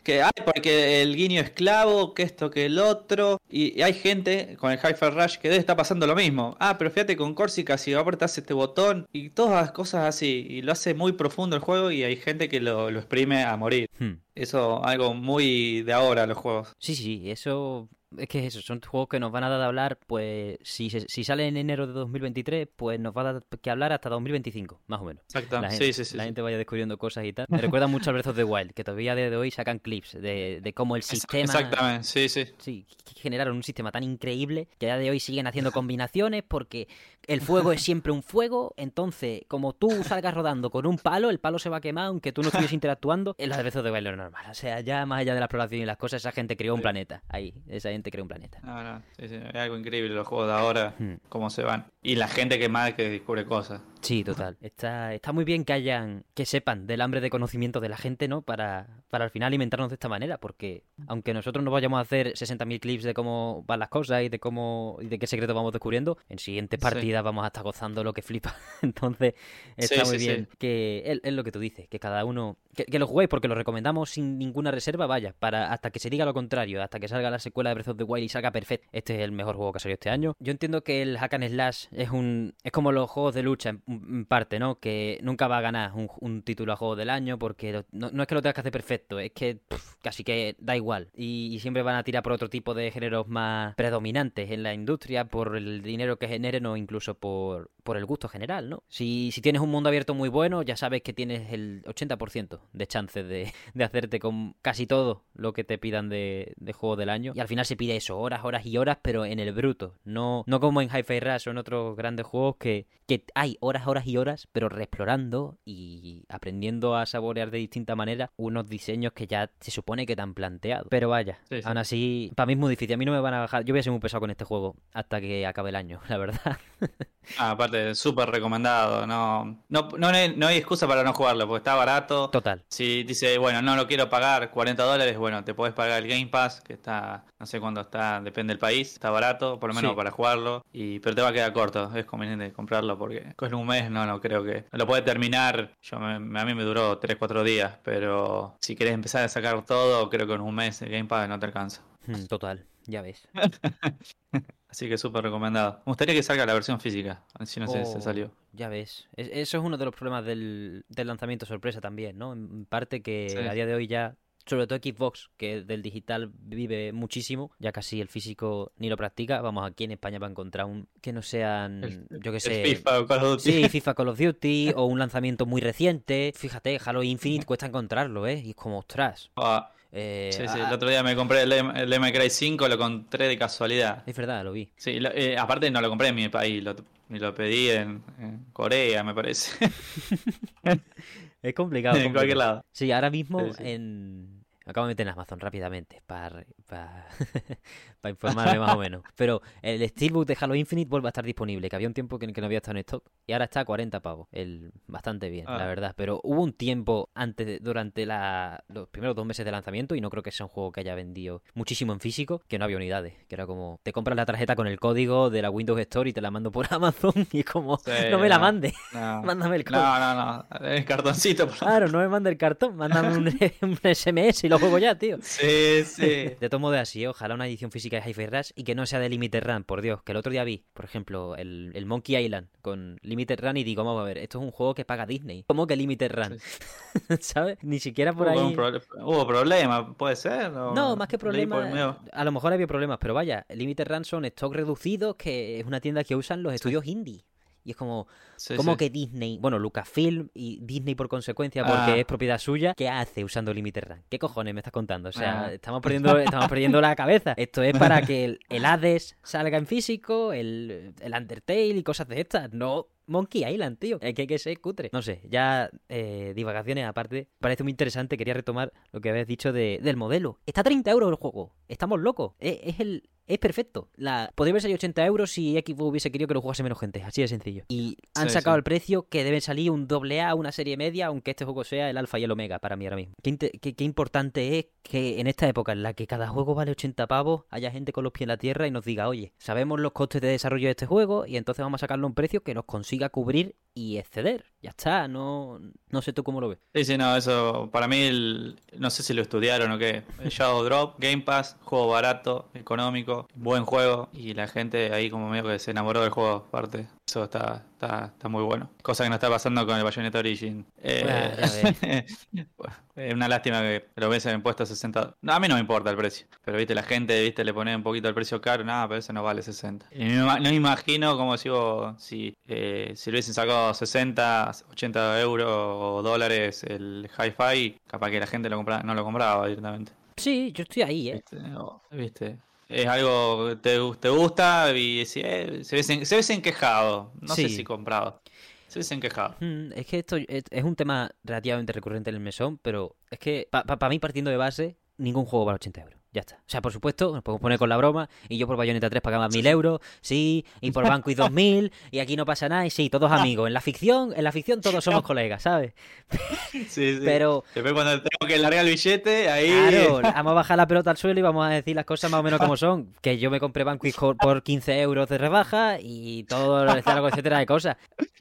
[SPEAKER 5] Que hay porque el guiño esclavo, que esto, que el otro. Y, y hay gente con el Hi-Fi Rush que debe estar pasando lo mismo. Ah, pero fíjate con Corsica, si apretas este botón y todas las cosas así. Y lo hace muy profundo el juego y hay gente que lo, lo exprime a morir.
[SPEAKER 4] Hmm.
[SPEAKER 5] Eso algo muy de ahora los juegos.
[SPEAKER 4] Sí, sí, eso es que eso, son juegos que nos van a dar de hablar, pues si, si sale en enero de 2023, pues nos va a dar que hablar hasta 2025, más o menos. La
[SPEAKER 5] Sí, sí, sí.
[SPEAKER 4] la
[SPEAKER 5] sí.
[SPEAKER 4] gente vaya descubriendo cosas y tal. Me recuerda mucho al Breath of the Wild, que todavía a día de hoy sacan clips de, de cómo el sistema...
[SPEAKER 5] Exactamente, sí, sí.
[SPEAKER 4] Sí, generaron un sistema tan increíble que a día de hoy siguen haciendo combinaciones porque el fuego es siempre un fuego, entonces como tú salgas rodando con un palo, el palo se va a quemar aunque tú no estés interactuando, en los de Breath of the Wild es normal. O sea, ya más allá de la exploración y las cosas, esa gente creó un
[SPEAKER 5] Sí.
[SPEAKER 4] planeta. Ahí, esa gente creó un planeta.
[SPEAKER 5] No, no, sí, sí, Es algo increíble los juegos de ahora,
[SPEAKER 4] Hmm.
[SPEAKER 5] cómo se van. Y la gente que más que descubre cosas.
[SPEAKER 4] Sí, total. Está, está muy bien que hayan, que sepan del hambre de conocimiento de la gente, ¿no? Para, para al final alimentarnos de esta manera, porque aunque nosotros no vayamos a hacer 60.000 clips de cómo van las cosas y de cómo y de qué secretos vamos descubriendo, en siguientes
[SPEAKER 5] Sí.
[SPEAKER 4] Vamos a estar gozando lo que flipa. Entonces, está
[SPEAKER 5] Sí,
[SPEAKER 4] muy
[SPEAKER 5] sí,
[SPEAKER 4] bien que es, es lo que tú dices, que cada uno que, que lo juguéis porque lo recomendamos sin ninguna reserva, vaya, para hasta que se diga lo contrario, hasta que salga la secuela de Breath of the Wild y salga perfecto. Este es el mejor juego que ha salido este año. Yo entiendo que el hack and slash es un es como los juegos de lucha en, en parte, ¿no? Que nunca va a ganar un, un título a juego del año porque lo- no, no es que lo tengas que hacer perfecto, es que pff, casi que da igual y, y siempre van a tirar por otro tipo de géneros más predominantes en la industria por el dinero que generen o incluso por, por el gusto general, ¿no? Si, si tienes un mundo abierto muy bueno, ya sabes que tienes el 80% de chances de, de hacerte con casi todo lo que te pidan de, de juego del año. Y al final se pide eso, horas, horas y horas, pero en el bruto. No, no como en Hi-Fi Rush o en otros grandes juegos que, que hay horas, horas y horas, pero reexplorando y aprendiendo a saborear de distinta manera unos diseños que ya se supone que te han planteado. Pero vaya,
[SPEAKER 5] Sí, sí.
[SPEAKER 4] aún así, para mí es muy difícil. A mí no me van a bajar. Yo voy a ser muy pesado con este juego hasta que acabe el año, la verdad.
[SPEAKER 5] Ah, aparte, súper recomendado. No, no, no, hay- no hay excusa para no jugarlo, porque está barato.
[SPEAKER 4] Total.
[SPEAKER 5] Si dice, bueno, no lo quiero pagar 40 dólares, bueno, te puedes pagar el Game Pass, que está, no sé cuándo está, depende del país, está barato, por lo menos
[SPEAKER 4] Sí.
[SPEAKER 5] para jugarlo, y pero te va a quedar corto, es conveniente comprarlo porque con un mes no, no creo que lo puede terminar. Yo me- a mí me duró 3, 4 días, pero si querés empezar a sacar todo, creo que en un mes el Game Pass no te alcanza.
[SPEAKER 4] Hmm, Total, ya ves.
[SPEAKER 5] Así que súper recomendado. Me gustaría que salga la versión física, si no si
[SPEAKER 4] Oh,
[SPEAKER 5] salió.
[SPEAKER 4] Ya ves. Es- eso es uno de los problemas del, del lanzamiento sorpresa también, ¿no? En parte que
[SPEAKER 5] Sí.
[SPEAKER 4] a día de hoy ya, sobre todo Xbox, que del digital vive muchísimo, ya casi el físico ni lo practica. Vamos, aquí en España va a encontrar un que no sean,
[SPEAKER 5] El-
[SPEAKER 4] yo qué
[SPEAKER 5] El
[SPEAKER 4] sé.
[SPEAKER 5] FIFA o Call of Duty.
[SPEAKER 4] Sí, FIFA Call of Duty o un lanzamiento muy reciente. Fíjate, Halo Infinite cuesta encontrarlo, ¿eh? Y es como, ostras.
[SPEAKER 5] Ah,
[SPEAKER 4] eh,
[SPEAKER 5] sí, sí,
[SPEAKER 4] ah,
[SPEAKER 5] el otro día me compré el, el Cry 5, lo encontré de casualidad.
[SPEAKER 4] Es verdad, lo vi.
[SPEAKER 5] Sí, lo- eh, aparte no lo compré en mi país, lo, ni lo pedí en, en Corea, me parece.
[SPEAKER 4] Es complicado.
[SPEAKER 5] en cualquier lado.
[SPEAKER 4] Sí, ahora mismo
[SPEAKER 5] sí.
[SPEAKER 4] en... Acabo de meter en Amazon rápidamente para, para, informarme más o menos. Pero el Steelbook de Halo Infinite vuelve a estar disponible, que había un tiempo que, que no había estado en stock. Y ahora está a 40 pavos. El, bastante bien, la
[SPEAKER 5] Ah.
[SPEAKER 4] verdad. Pero hubo un tiempo antes, de- durante la, los primeros dos meses de lanzamiento, y no creo que sea un juego que haya vendido muchísimo en físico, que no había unidades. Que era como, te compras la tarjeta con el código de la Windows Store y te la mando por Amazon. Y es como,
[SPEAKER 5] Sí,
[SPEAKER 4] no me la
[SPEAKER 5] No,
[SPEAKER 4] mándame el código.
[SPEAKER 5] no, no, no, el cartoncito. por.
[SPEAKER 4] Claro, no me manda el cartón, mándame un, un SMS y lo juego ya, tío.
[SPEAKER 5] Sí, sí.
[SPEAKER 4] De todo modo, así, ojalá una edición física de Hi-Fi Rush y que no sea de Limited Run, por Dios. Que el otro día vi, por ejemplo, el, el Monkey Island con Limited Run y digo, vamos a ver, esto es un juego que paga Disney. ¿Cómo que Limited Run? ¿Sabes? Ni siquiera por
[SPEAKER 5] Hubo,
[SPEAKER 4] ahí.
[SPEAKER 5] hubo problema, ¿puede ser? ¿O
[SPEAKER 4] No, más que problemas. A lo mejor había problemas, pero vaya, Limited Run son stock reducidos, que es una tienda que usan los estudios indie. Y es como,
[SPEAKER 5] Sí,
[SPEAKER 4] ¿Cómo
[SPEAKER 5] sí.
[SPEAKER 4] que Disney? Bueno, Lucasfilm y Disney por consecuencia, porque
[SPEAKER 5] Ah.
[SPEAKER 4] es propiedad suya, ¿qué hace usando Limited Run? ¿Qué cojones me estás contando? O sea,
[SPEAKER 5] Ah.
[SPEAKER 4] estamos, perdiendo, estamos perdiendo la cabeza. Esto es para que el, el Hades salga en físico, el, el Undertale y cosas de estas. No Monkey Island, tío. Es que hay que ser cutre. No sé, ya eh, divagaciones aparte. Parece muy interesante. Quería retomar lo que habías dicho de, del modelo. Está a 30 euros el juego. Estamos locos. Es, es el. Es perfecto. La... Podría haber salido 80 euros si Xbox hubiese querido que lo jugase menos gente. Así de sencillo. Y han
[SPEAKER 5] Sí,
[SPEAKER 4] sacado
[SPEAKER 5] sí.
[SPEAKER 4] el precio que deben salir un doble A, una serie media, aunque este juego sea el alfa y el omega para mí ahora mismo. Qué, inte- qué- qué importante es que en esta época en la que cada juego vale 80 pavos, haya gente con los pies en la tierra y nos diga, oye, sabemos los costes de desarrollo de este juego y entonces vamos a sacarlo a un precio que nos consiga cubrir y exceder. Ya está, no, no sé tú cómo lo ves.
[SPEAKER 5] Sí, sí, no, eso para mí, el- no sé si lo estudiaron o qué. El Shadow Drop, Game Pass, juego barato, económico, gráfico, buen juego y la gente ahí como medio que se enamoró del juego aparte. Eso está, está, está muy bueno. Cosa que no está pasando con el Bayonetta Origin. Eh, es una lástima que lo hubiesen puesto a 60. No, a mí no me importa el precio. Pero viste, la gente viste le pone un poquito el precio caro. Nada, pero eso no vale 60. Y no, me imagino como digo, si, eh, si lo hubiesen sacado 60, 80 euros o dólares el hi-fi, capaz que la gente lo compra, no lo compraba directamente.
[SPEAKER 4] Sí, yo estoy ahí, ¿eh?
[SPEAKER 5] ¿Viste? Es algo que te, te gusta y si, eh, se, ves en, se ves enkejado. No sé si comprado. Se ves enkejado.
[SPEAKER 4] Mm, es que esto es, un tema relativamente recurrente en el mesón, pero es que para mí, partiendo de base, ningún juego vale 80 euros. Ya está. O sea, por supuesto, nos podemos poner con la broma. Y yo por Bayonetta 3 pagaba mil euros, sí. Y por Banco y dos mil. Y aquí no pasa nada. Y sí, todos amigos. En la ficción, en la ficción todos somos colegas, ¿sabes?
[SPEAKER 5] Sí, sí.
[SPEAKER 4] Pero.
[SPEAKER 5] Después cuando tengo que largar el billete, ahí.
[SPEAKER 4] Claro, vamos a bajar la pelota al suelo y vamos a decir las cosas más o menos como son. Que yo me compré Banco por 15 euros de rebaja y todo, algo, etcétera, de cosas.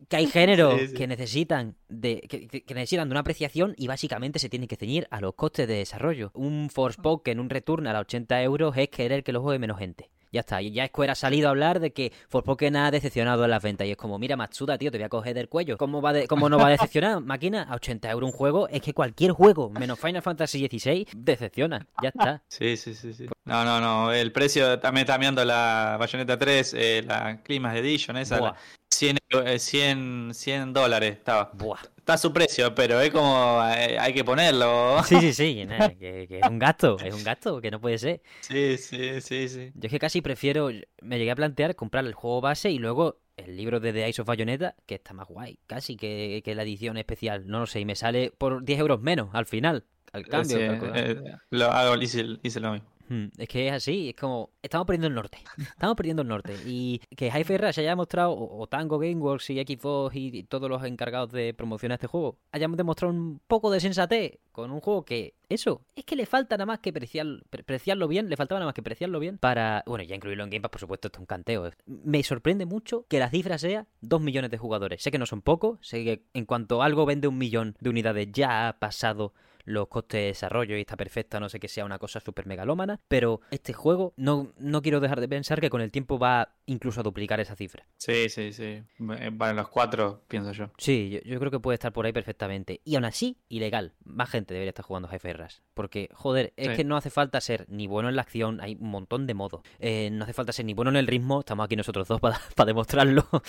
[SPEAKER 4] Que hay géneros que necesitan de que, que, necesitan de una apreciación y básicamente se tienen que ceñir a los costes de desarrollo. Un Forspoken, un Return a 80 euros es querer que lo juegue menos gente. Ya está, y ya Square ha salido a hablar de que Forspoken ha decepcionado en las ventas. Y es como, mira, Matsuda, tío, te voy a coger del cuello. ¿Cómo, va ¿Cómo no va a decepcionar? Máquina, a 80 euros un juego, es que cualquier juego, menos Final Fantasy XVI, decepciona. Ya está.
[SPEAKER 5] Sí, sí, sí, sí. No, no, no. El precio también está mirando la Bayonetta 3, eh, la Climax Edition, esa. 100, 100, 100 dólares estaba.
[SPEAKER 4] Buah.
[SPEAKER 5] Está a su precio, pero es como eh, hay que ponerlo.
[SPEAKER 4] Sí, sí, sí, que, es un gasto, es un gasto que no puede ser.
[SPEAKER 5] Sí, sí, sí, sí.
[SPEAKER 4] Yo es que casi prefiero, me llegué a plantear comprar el juego base y luego el libro de The Ice of Bayonetta, que está más guay, casi que, que la edición especial. No lo sé, y me sale por 10 euros menos al final, al cambio.
[SPEAKER 5] Eh, lo hago, hice, hice lo mismo.
[SPEAKER 4] Hmm, es que es así, es como, estamos perdiendo el norte, estamos perdiendo el norte. Y que Hi-Fi Rush haya mostrado, o, Tango Gameworks y Xbox y todos los encargados de promocionar este juego, hayamos demostrado un poco de sensatez con un juego que, eso, es que le falta nada más que preciarlo bien, le faltaba nada más que preciarlo bien para, bueno, ya incluirlo en Game Pass, por supuesto, esto es un canteo. Me sorprende mucho que la cifra sea 2 millones de jugadores. Sé que no son pocos, sé que en cuanto algo vende un millón de unidades ya ha pasado los costes de desarrollo y está perfecta, no sé que sea una cosa súper megalómana, pero este juego no, no quiero dejar de pensar que con el tiempo va incluso a duplicar esa cifra.
[SPEAKER 5] Sí, sí, sí. Vale, los cuatro, pienso yo.
[SPEAKER 4] Sí, yo, creo que puede estar por ahí perfectamente. Y aún así, ilegal. Más gente debería estar jugando Hi-Fi Rush. Porque, joder, es que no hace falta ser ni bueno en la acción, hay un montón de modos. Eh, no hace falta ser ni bueno en el ritmo, estamos aquí nosotros dos para, demostrarlo.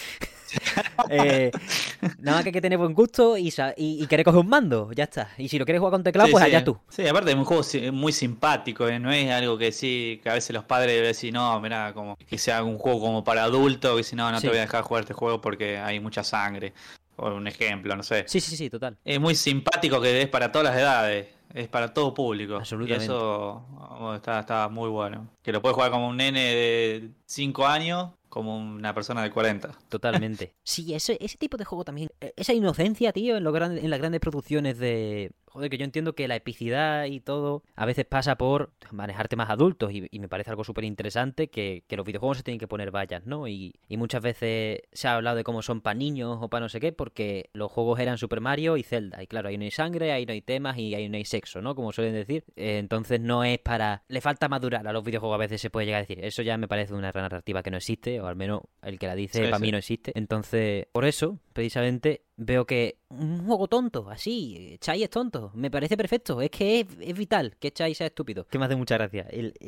[SPEAKER 4] Eh, nada más que hay que tener buen gusto y, y, querer coger un mando, ya está. Y si lo quieres jugar con teclado, pues allá tú.
[SPEAKER 5] Sí, aparte es un juego muy simpático, ¿eh? no es algo que sí, que a veces los padres deben decir, no, mira, como que sea un juego como para adultos, que si no, no te voy a dejar jugar este juego porque hay mucha sangre. O un ejemplo, no sé.
[SPEAKER 4] Sí, sí, sí, total.
[SPEAKER 5] Es muy simpático que es para todas las edades. Es para todo público.
[SPEAKER 4] Absolutamente.
[SPEAKER 5] Y eso está, está muy bueno. Que lo puedes jugar como un nene de 5 años como una persona de 40.
[SPEAKER 4] Totalmente. Sí, ese, ese tipo de juego también. E, esa inocencia, tío, en, lo en las grandes producciones de, Joder, que yo entiendo que la epicidad y todo a veces pasa por manejar temas adultos y, me parece algo súper interesante que, los videojuegos se tienen que poner vallas, ¿no? Y, muchas veces se ha hablado de cómo son para niños o para no sé qué porque los juegos eran Super Mario y Zelda y claro, ahí no hay sangre, ahí no hay temas y ahí no hay sexo, ¿no? Como suelen decir. Eh, entonces no es para... Le falta madurar a los videojuegos a veces se puede llegar a decir. Eso ya me parece una narrativa que no existe o al menos el que la dice para mí no existe. Entonces, por eso, precisamente, veo que un juego tonto, así, Chai es tonto, me parece perfecto, es que es, vital que Chai sea estúpido, que me hace mucha gracia,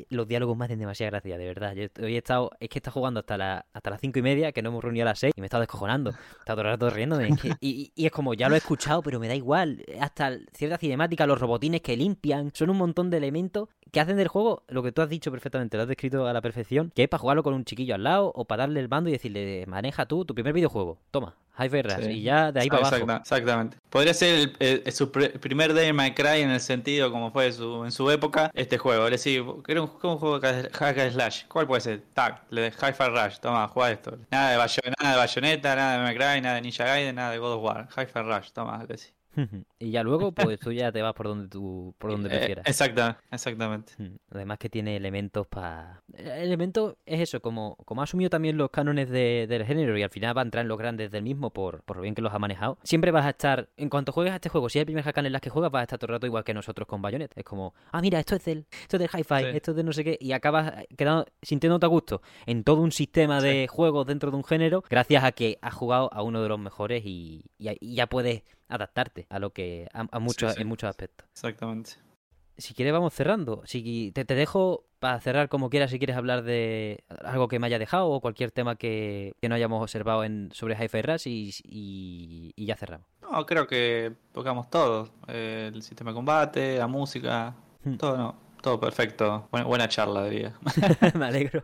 [SPEAKER 4] los diálogos me hacen demasiada gracia, de verdad, yo hoy he estado, es que he estado jugando hasta, la, hasta las cinco y media, que no hemos reunido a las seis, y me he estado descojonando, he estado todo el rato riéndome, y, es como, ya lo he escuchado, pero me da igual, hasta cierta cinemática, los robotines que limpian, son un montón de elementos que hacen del juego lo que tú has dicho perfectamente, lo has descrito a la perfección, que es para jugarlo con un chiquillo al lado, o para darle el bando y decirle, maneja tú tu primer videojuego, toma, High Rush, y ya de ahí para abajo.
[SPEAKER 5] Exactamente. Podría ser el, su primer Day My Cry en el sentido como fue su, en su época este juego. Es decir, era un, un juego de hack slash. ¿Cuál puede ser? Tag, le de Hi-Fi Rush. Toma, juega esto. Nada de, nada de Bayonetta, nada de Cry, nada de Ninja Gaiden, nada de God of War. Hi-Fi Rush, toma, le
[SPEAKER 4] y ya luego, pues tú ya te vas por donde tú, por donde
[SPEAKER 5] Eh,
[SPEAKER 4] prefieras.
[SPEAKER 5] exacta, exactamente.
[SPEAKER 4] Mm, Además que tiene elementos para... Elementos es eso, como, como ha asumido también los cánones de- del género y al final va a entrar en los grandes del mismo por, por lo bien que los ha manejado. Siempre vas a estar, en cuanto juegues a este juego, si es el primer hack en las que juegas, vas a estar todo el rato igual que nosotros con Bayonetta. Es como, ah, mira, esto es del, esto es del hi-fi,
[SPEAKER 5] Sí.
[SPEAKER 4] esto es de no sé qué, y acabas quedando, sintiéndote a gusto en todo un sistema de juegos dentro de un género, gracias a que has jugado a uno de los mejores y, y- y ya puedes adaptarte a lo que a, a muchos,
[SPEAKER 5] sí.
[SPEAKER 4] en muchos aspectos
[SPEAKER 5] Exactamente.
[SPEAKER 4] si quieres vamos cerrando. Si te, te dejo para cerrar como quieras si quieres hablar de algo que me haya dejado o cualquier tema que, que no hayamos observado en, sobre Hi-Fi Rush y, y- y ya cerramos.
[SPEAKER 5] No, creo que tocamos todo. Eh, el sistema de combate, la música,
[SPEAKER 4] Hmm.
[SPEAKER 5] todo no, todo perfecto. Buena, buena charla, diría.
[SPEAKER 4] me alegro.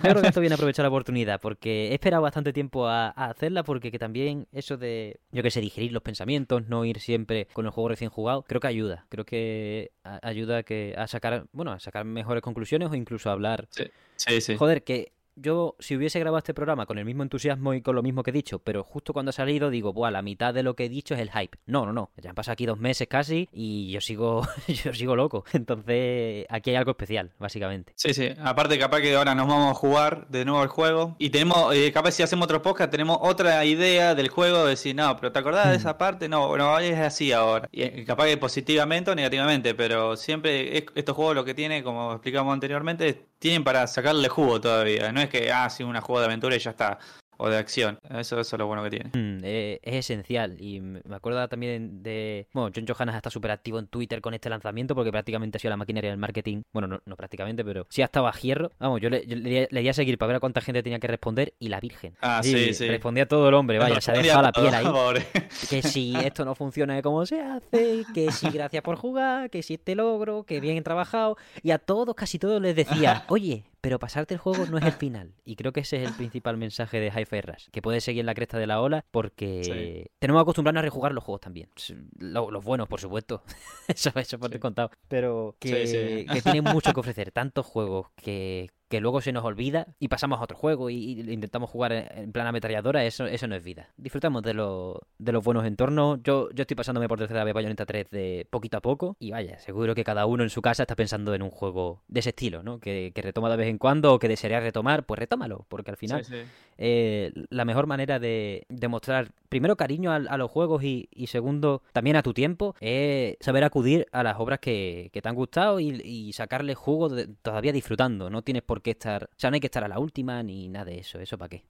[SPEAKER 4] Creo que esto viene a aprovechar la oportunidad porque he esperado bastante tiempo a, a hacerla porque que también eso de, yo que sé, digerir los pensamientos, no ir siempre con el juego recién jugado, creo que ayuda. Creo que a- ayuda a, que, a sacar, bueno, a sacar mejores conclusiones o incluso a hablar
[SPEAKER 5] Sí, sí.
[SPEAKER 4] Joder, que yo si hubiese grabado este programa con el mismo entusiasmo y con lo mismo que he dicho, pero justo cuando ha salido digo, buah, la mitad de lo que he dicho es el hype. No, no, no. Ya han pasado aquí dos meses casi y yo sigo, yo sigo loco. Entonces, aquí hay algo especial, básicamente.
[SPEAKER 5] Sí, sí. Aparte, capaz que ahora nos vamos a jugar de nuevo el juego. Y tenemos, eh, capaz si hacemos otro podcast, tenemos otra idea del juego. De decir, no, pero ¿te acordás de
[SPEAKER 4] Hmm.
[SPEAKER 5] esa parte? No, no, es así ahora. Y eh, capaz que positivamente o negativamente. Pero siempre es- estos juegos lo que tiene, como explicamos anteriormente, tienen para sacarle jugo todavía. No es que, ah, sí, una juego de aventura y ya está. O de acción. Eso, eso es lo bueno que tiene.
[SPEAKER 4] Mm, eh, es esencial y me acuerdo también de... Bueno, John Johannes está súper activo en Twitter con este lanzamiento porque prácticamente ha sido la maquinaria del marketing. Bueno, no, no prácticamente, pero sí ha estado a hierro. Vamos, yo le, yo le, le di a seguir para ver a cuánta gente tenía que responder y la virgen.
[SPEAKER 5] Ah, sí, sí.
[SPEAKER 4] Respondía todo el hombre, vaya, se ha dejado la piel ahí.
[SPEAKER 5] pobre.
[SPEAKER 4] que si esto no funciona como se hace, que si gracias por jugar, que si este logro, que bien trabajado. Y a todos, casi todos les decía, oye, pero pasarte el juego no es el final. Y creo que ese es el principal mensaje de Hi-Fi Rush, que puedes seguir en la cresta de la ola porque
[SPEAKER 5] Sí.
[SPEAKER 4] tenemos que acostumbrarnos a rejugar los juegos también. Los buenos, por supuesto. eso, eso por
[SPEAKER 5] Sí.
[SPEAKER 4] contado. Pero que,
[SPEAKER 5] sí.
[SPEAKER 4] que tienen mucho que ofrecer. Tantos juegos que que luego se nos olvida y pasamos a otro juego y, y intentamos jugar en, plan ametralladora, eso, eso no es vida. Disfrutamos de, lo- de los buenos entornos. Yo, yo estoy pasándome por tercera vez Bayonetta 3 de poquito a poco y vaya, seguro que cada uno en su casa está pensando en un juego de ese estilo, ¿no? Que, que retoma de vez en cuando o que desearía retomar, pues retómalo, porque al final
[SPEAKER 5] Sí, sí.
[SPEAKER 4] eh, la mejor manera de demostrar, primero, cariño a, los juegos y, segundo, también a tu tiempo, es saber acudir a las obras que, te han gustado y, y sacarle jugo de- todavía disfrutando. No tienes por qué estar, o sea, no hay que estar a la última ni nada de eso. ¿Eso para qué?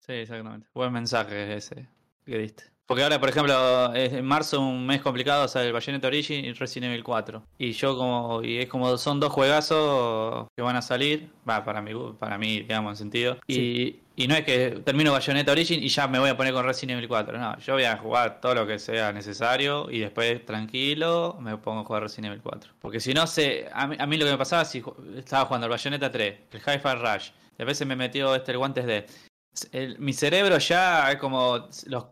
[SPEAKER 5] Sí, exactamente. Buen mensaje ese que diste. Porque ahora, por ejemplo, es en marzo un mes complicado, sale el Bayonetta Origin y Resident Evil 4. Y yo como, y es como son dos juegazos que van a salir, va, para mí, para mí, digamos, en sentido. Y, y no es que termino Bayonetta Origin y ya me voy a poner con Resident Evil 4. No, yo voy a jugar todo lo que sea necesario y después tranquilo me pongo a jugar Resident Evil 4. Porque si no sé, a mí, a mí lo que me pasaba si estaba jugando el Bayonetta 3, el Hi-Fi Rush, y a veces me metió este el guantes de el- mi cerebro ya como los,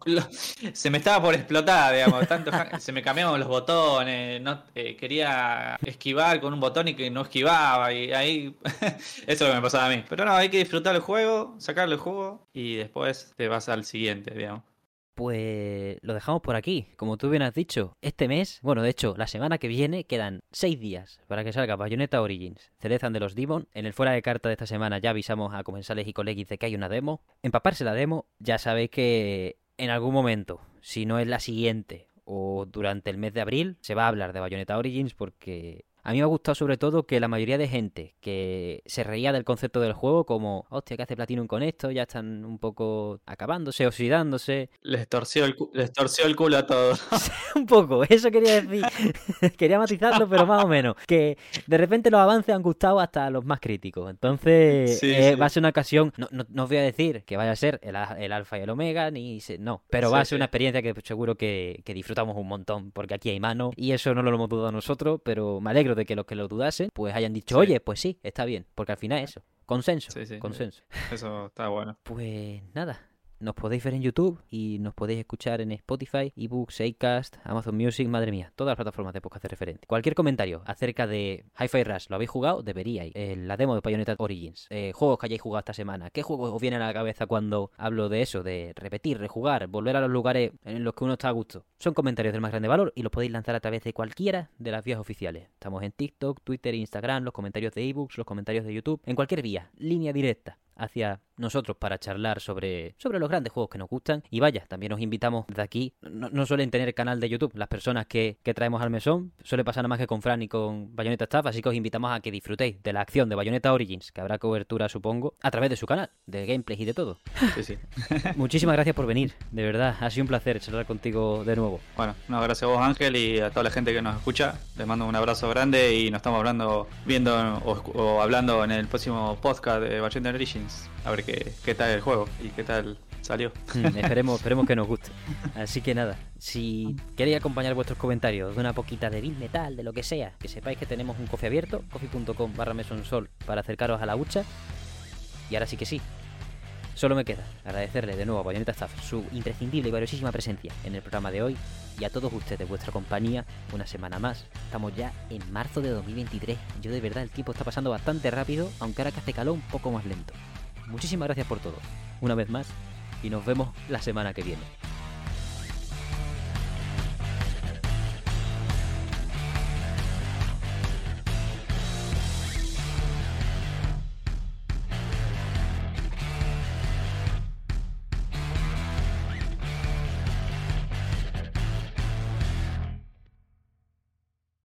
[SPEAKER 5] se me estaba por explotar, digamos, tanto se me cambiaban los botones, no eh, quería esquivar con un botón y que no esquivaba y ahí eso es lo que me pasaba a mí. Pero no, hay que disfrutar el juego, sacarle el juego y después te vas al siguiente, digamos.
[SPEAKER 4] Pues lo dejamos por aquí. Como tú bien has dicho, este mes, bueno, de hecho, la semana que viene quedan seis días para que salga Bayonetta Origins, Cerezan de los Demon. En el fuera de carta de esta semana ya avisamos a comensales y colegis de que hay una demo. Empaparse la demo, ya sabéis que en algún momento, si no es la siguiente o durante el mes de abril, se va a hablar de Bayonetta Origins porque a mí me ha gustado sobre todo que la mayoría de gente que se reía del concepto del juego como, hostia, ¿qué hace Platinum con esto? Ya están un poco acabándose, oxidándose.
[SPEAKER 5] Les torció el, les torció el culo a todos.
[SPEAKER 4] un poco, eso quería decir. quería matizarlo, pero más o menos. Que de repente los avances han gustado hasta a los más críticos. Entonces,
[SPEAKER 5] Sí,
[SPEAKER 4] eh,
[SPEAKER 5] sí.
[SPEAKER 4] va a ser una ocasión. No, no, no os voy a decir que vaya a ser el, el alfa y el omega, ni. se- no, pero va a ser una experiencia que seguro que, que disfrutamos un montón, porque aquí hay mano. Y eso no lo hemos dudado nosotros, pero me alegro de que los que lo dudasen, pues hayan dicho,
[SPEAKER 5] Sí.
[SPEAKER 4] oye, pues sí, está bien, porque al final eso. Consenso,
[SPEAKER 5] Sí, sí.
[SPEAKER 4] consenso.
[SPEAKER 5] Eso está bueno.
[SPEAKER 4] Pues nada, nos podéis ver en YouTube y nos podéis escuchar en Spotify, eBooks, Acast, Amazon Music, madre mía, todas las plataformas de podcast de referente. Cualquier comentario acerca de Hi-Fi Rush, ¿lo habéis jugado? Deberíais. Eh, la demo de Bayonetta Origins, eh, juegos que hayáis jugado esta semana, ¿qué juegos os vienen a la cabeza cuando hablo de eso? De repetir, rejugar, volver a los lugares en los que uno está a gusto. Son comentarios del más grande valor y los podéis lanzar a través de cualquiera de las vías oficiales. Estamos en TikTok, Twitter, Instagram, los comentarios de ebooks, los comentarios de YouTube, en cualquier vía, línea directa hacia nosotros para charlar sobre, sobre los grandes juegos que nos gustan. Y vaya, también os invitamos de aquí. No, suelen tener canal de YouTube las personas que, que, traemos al mesón. Suele pasar nada más que con Fran y con Bayonetta Staff. Así que os invitamos a que disfrutéis de la acción de Bayonetta Origins, que habrá cobertura, supongo, a través de su canal, de gameplays y de todo.
[SPEAKER 5] Sí, sí.
[SPEAKER 4] Muchísimas gracias por venir, de verdad. Ha sido un placer charlar contigo de nuevo.
[SPEAKER 5] Bueno, no, gracias a vos, Ángel, y a toda la gente que nos escucha. Les mando un abrazo grande y nos estamos hablando, viendo o, hablando en el próximo podcast de Bayonetta Origins. A ver qué, qué tal el juego y qué tal salió.
[SPEAKER 4] Mm, esperemos, esperemos que nos guste. Así que nada, si queréis acompañar vuestros comentarios de una poquita de Bill Metal, de lo que sea, que sepáis que tenemos un coffee abierto, coffee.com barra mesonsol para acercaros a la hucha. Y ahora sí que sí. Solo me queda agradecerle de nuevo a Bayonetta Staff su imprescindible y valiosísima presencia en el programa de hoy y a todos ustedes vuestra compañía una semana más. Estamos ya en marzo de 2023. Yo de verdad el tiempo está pasando bastante rápido, aunque ahora que hace calor un poco más lento. Muchísimas gracias por todo, una vez más, y nos vemos la semana que viene.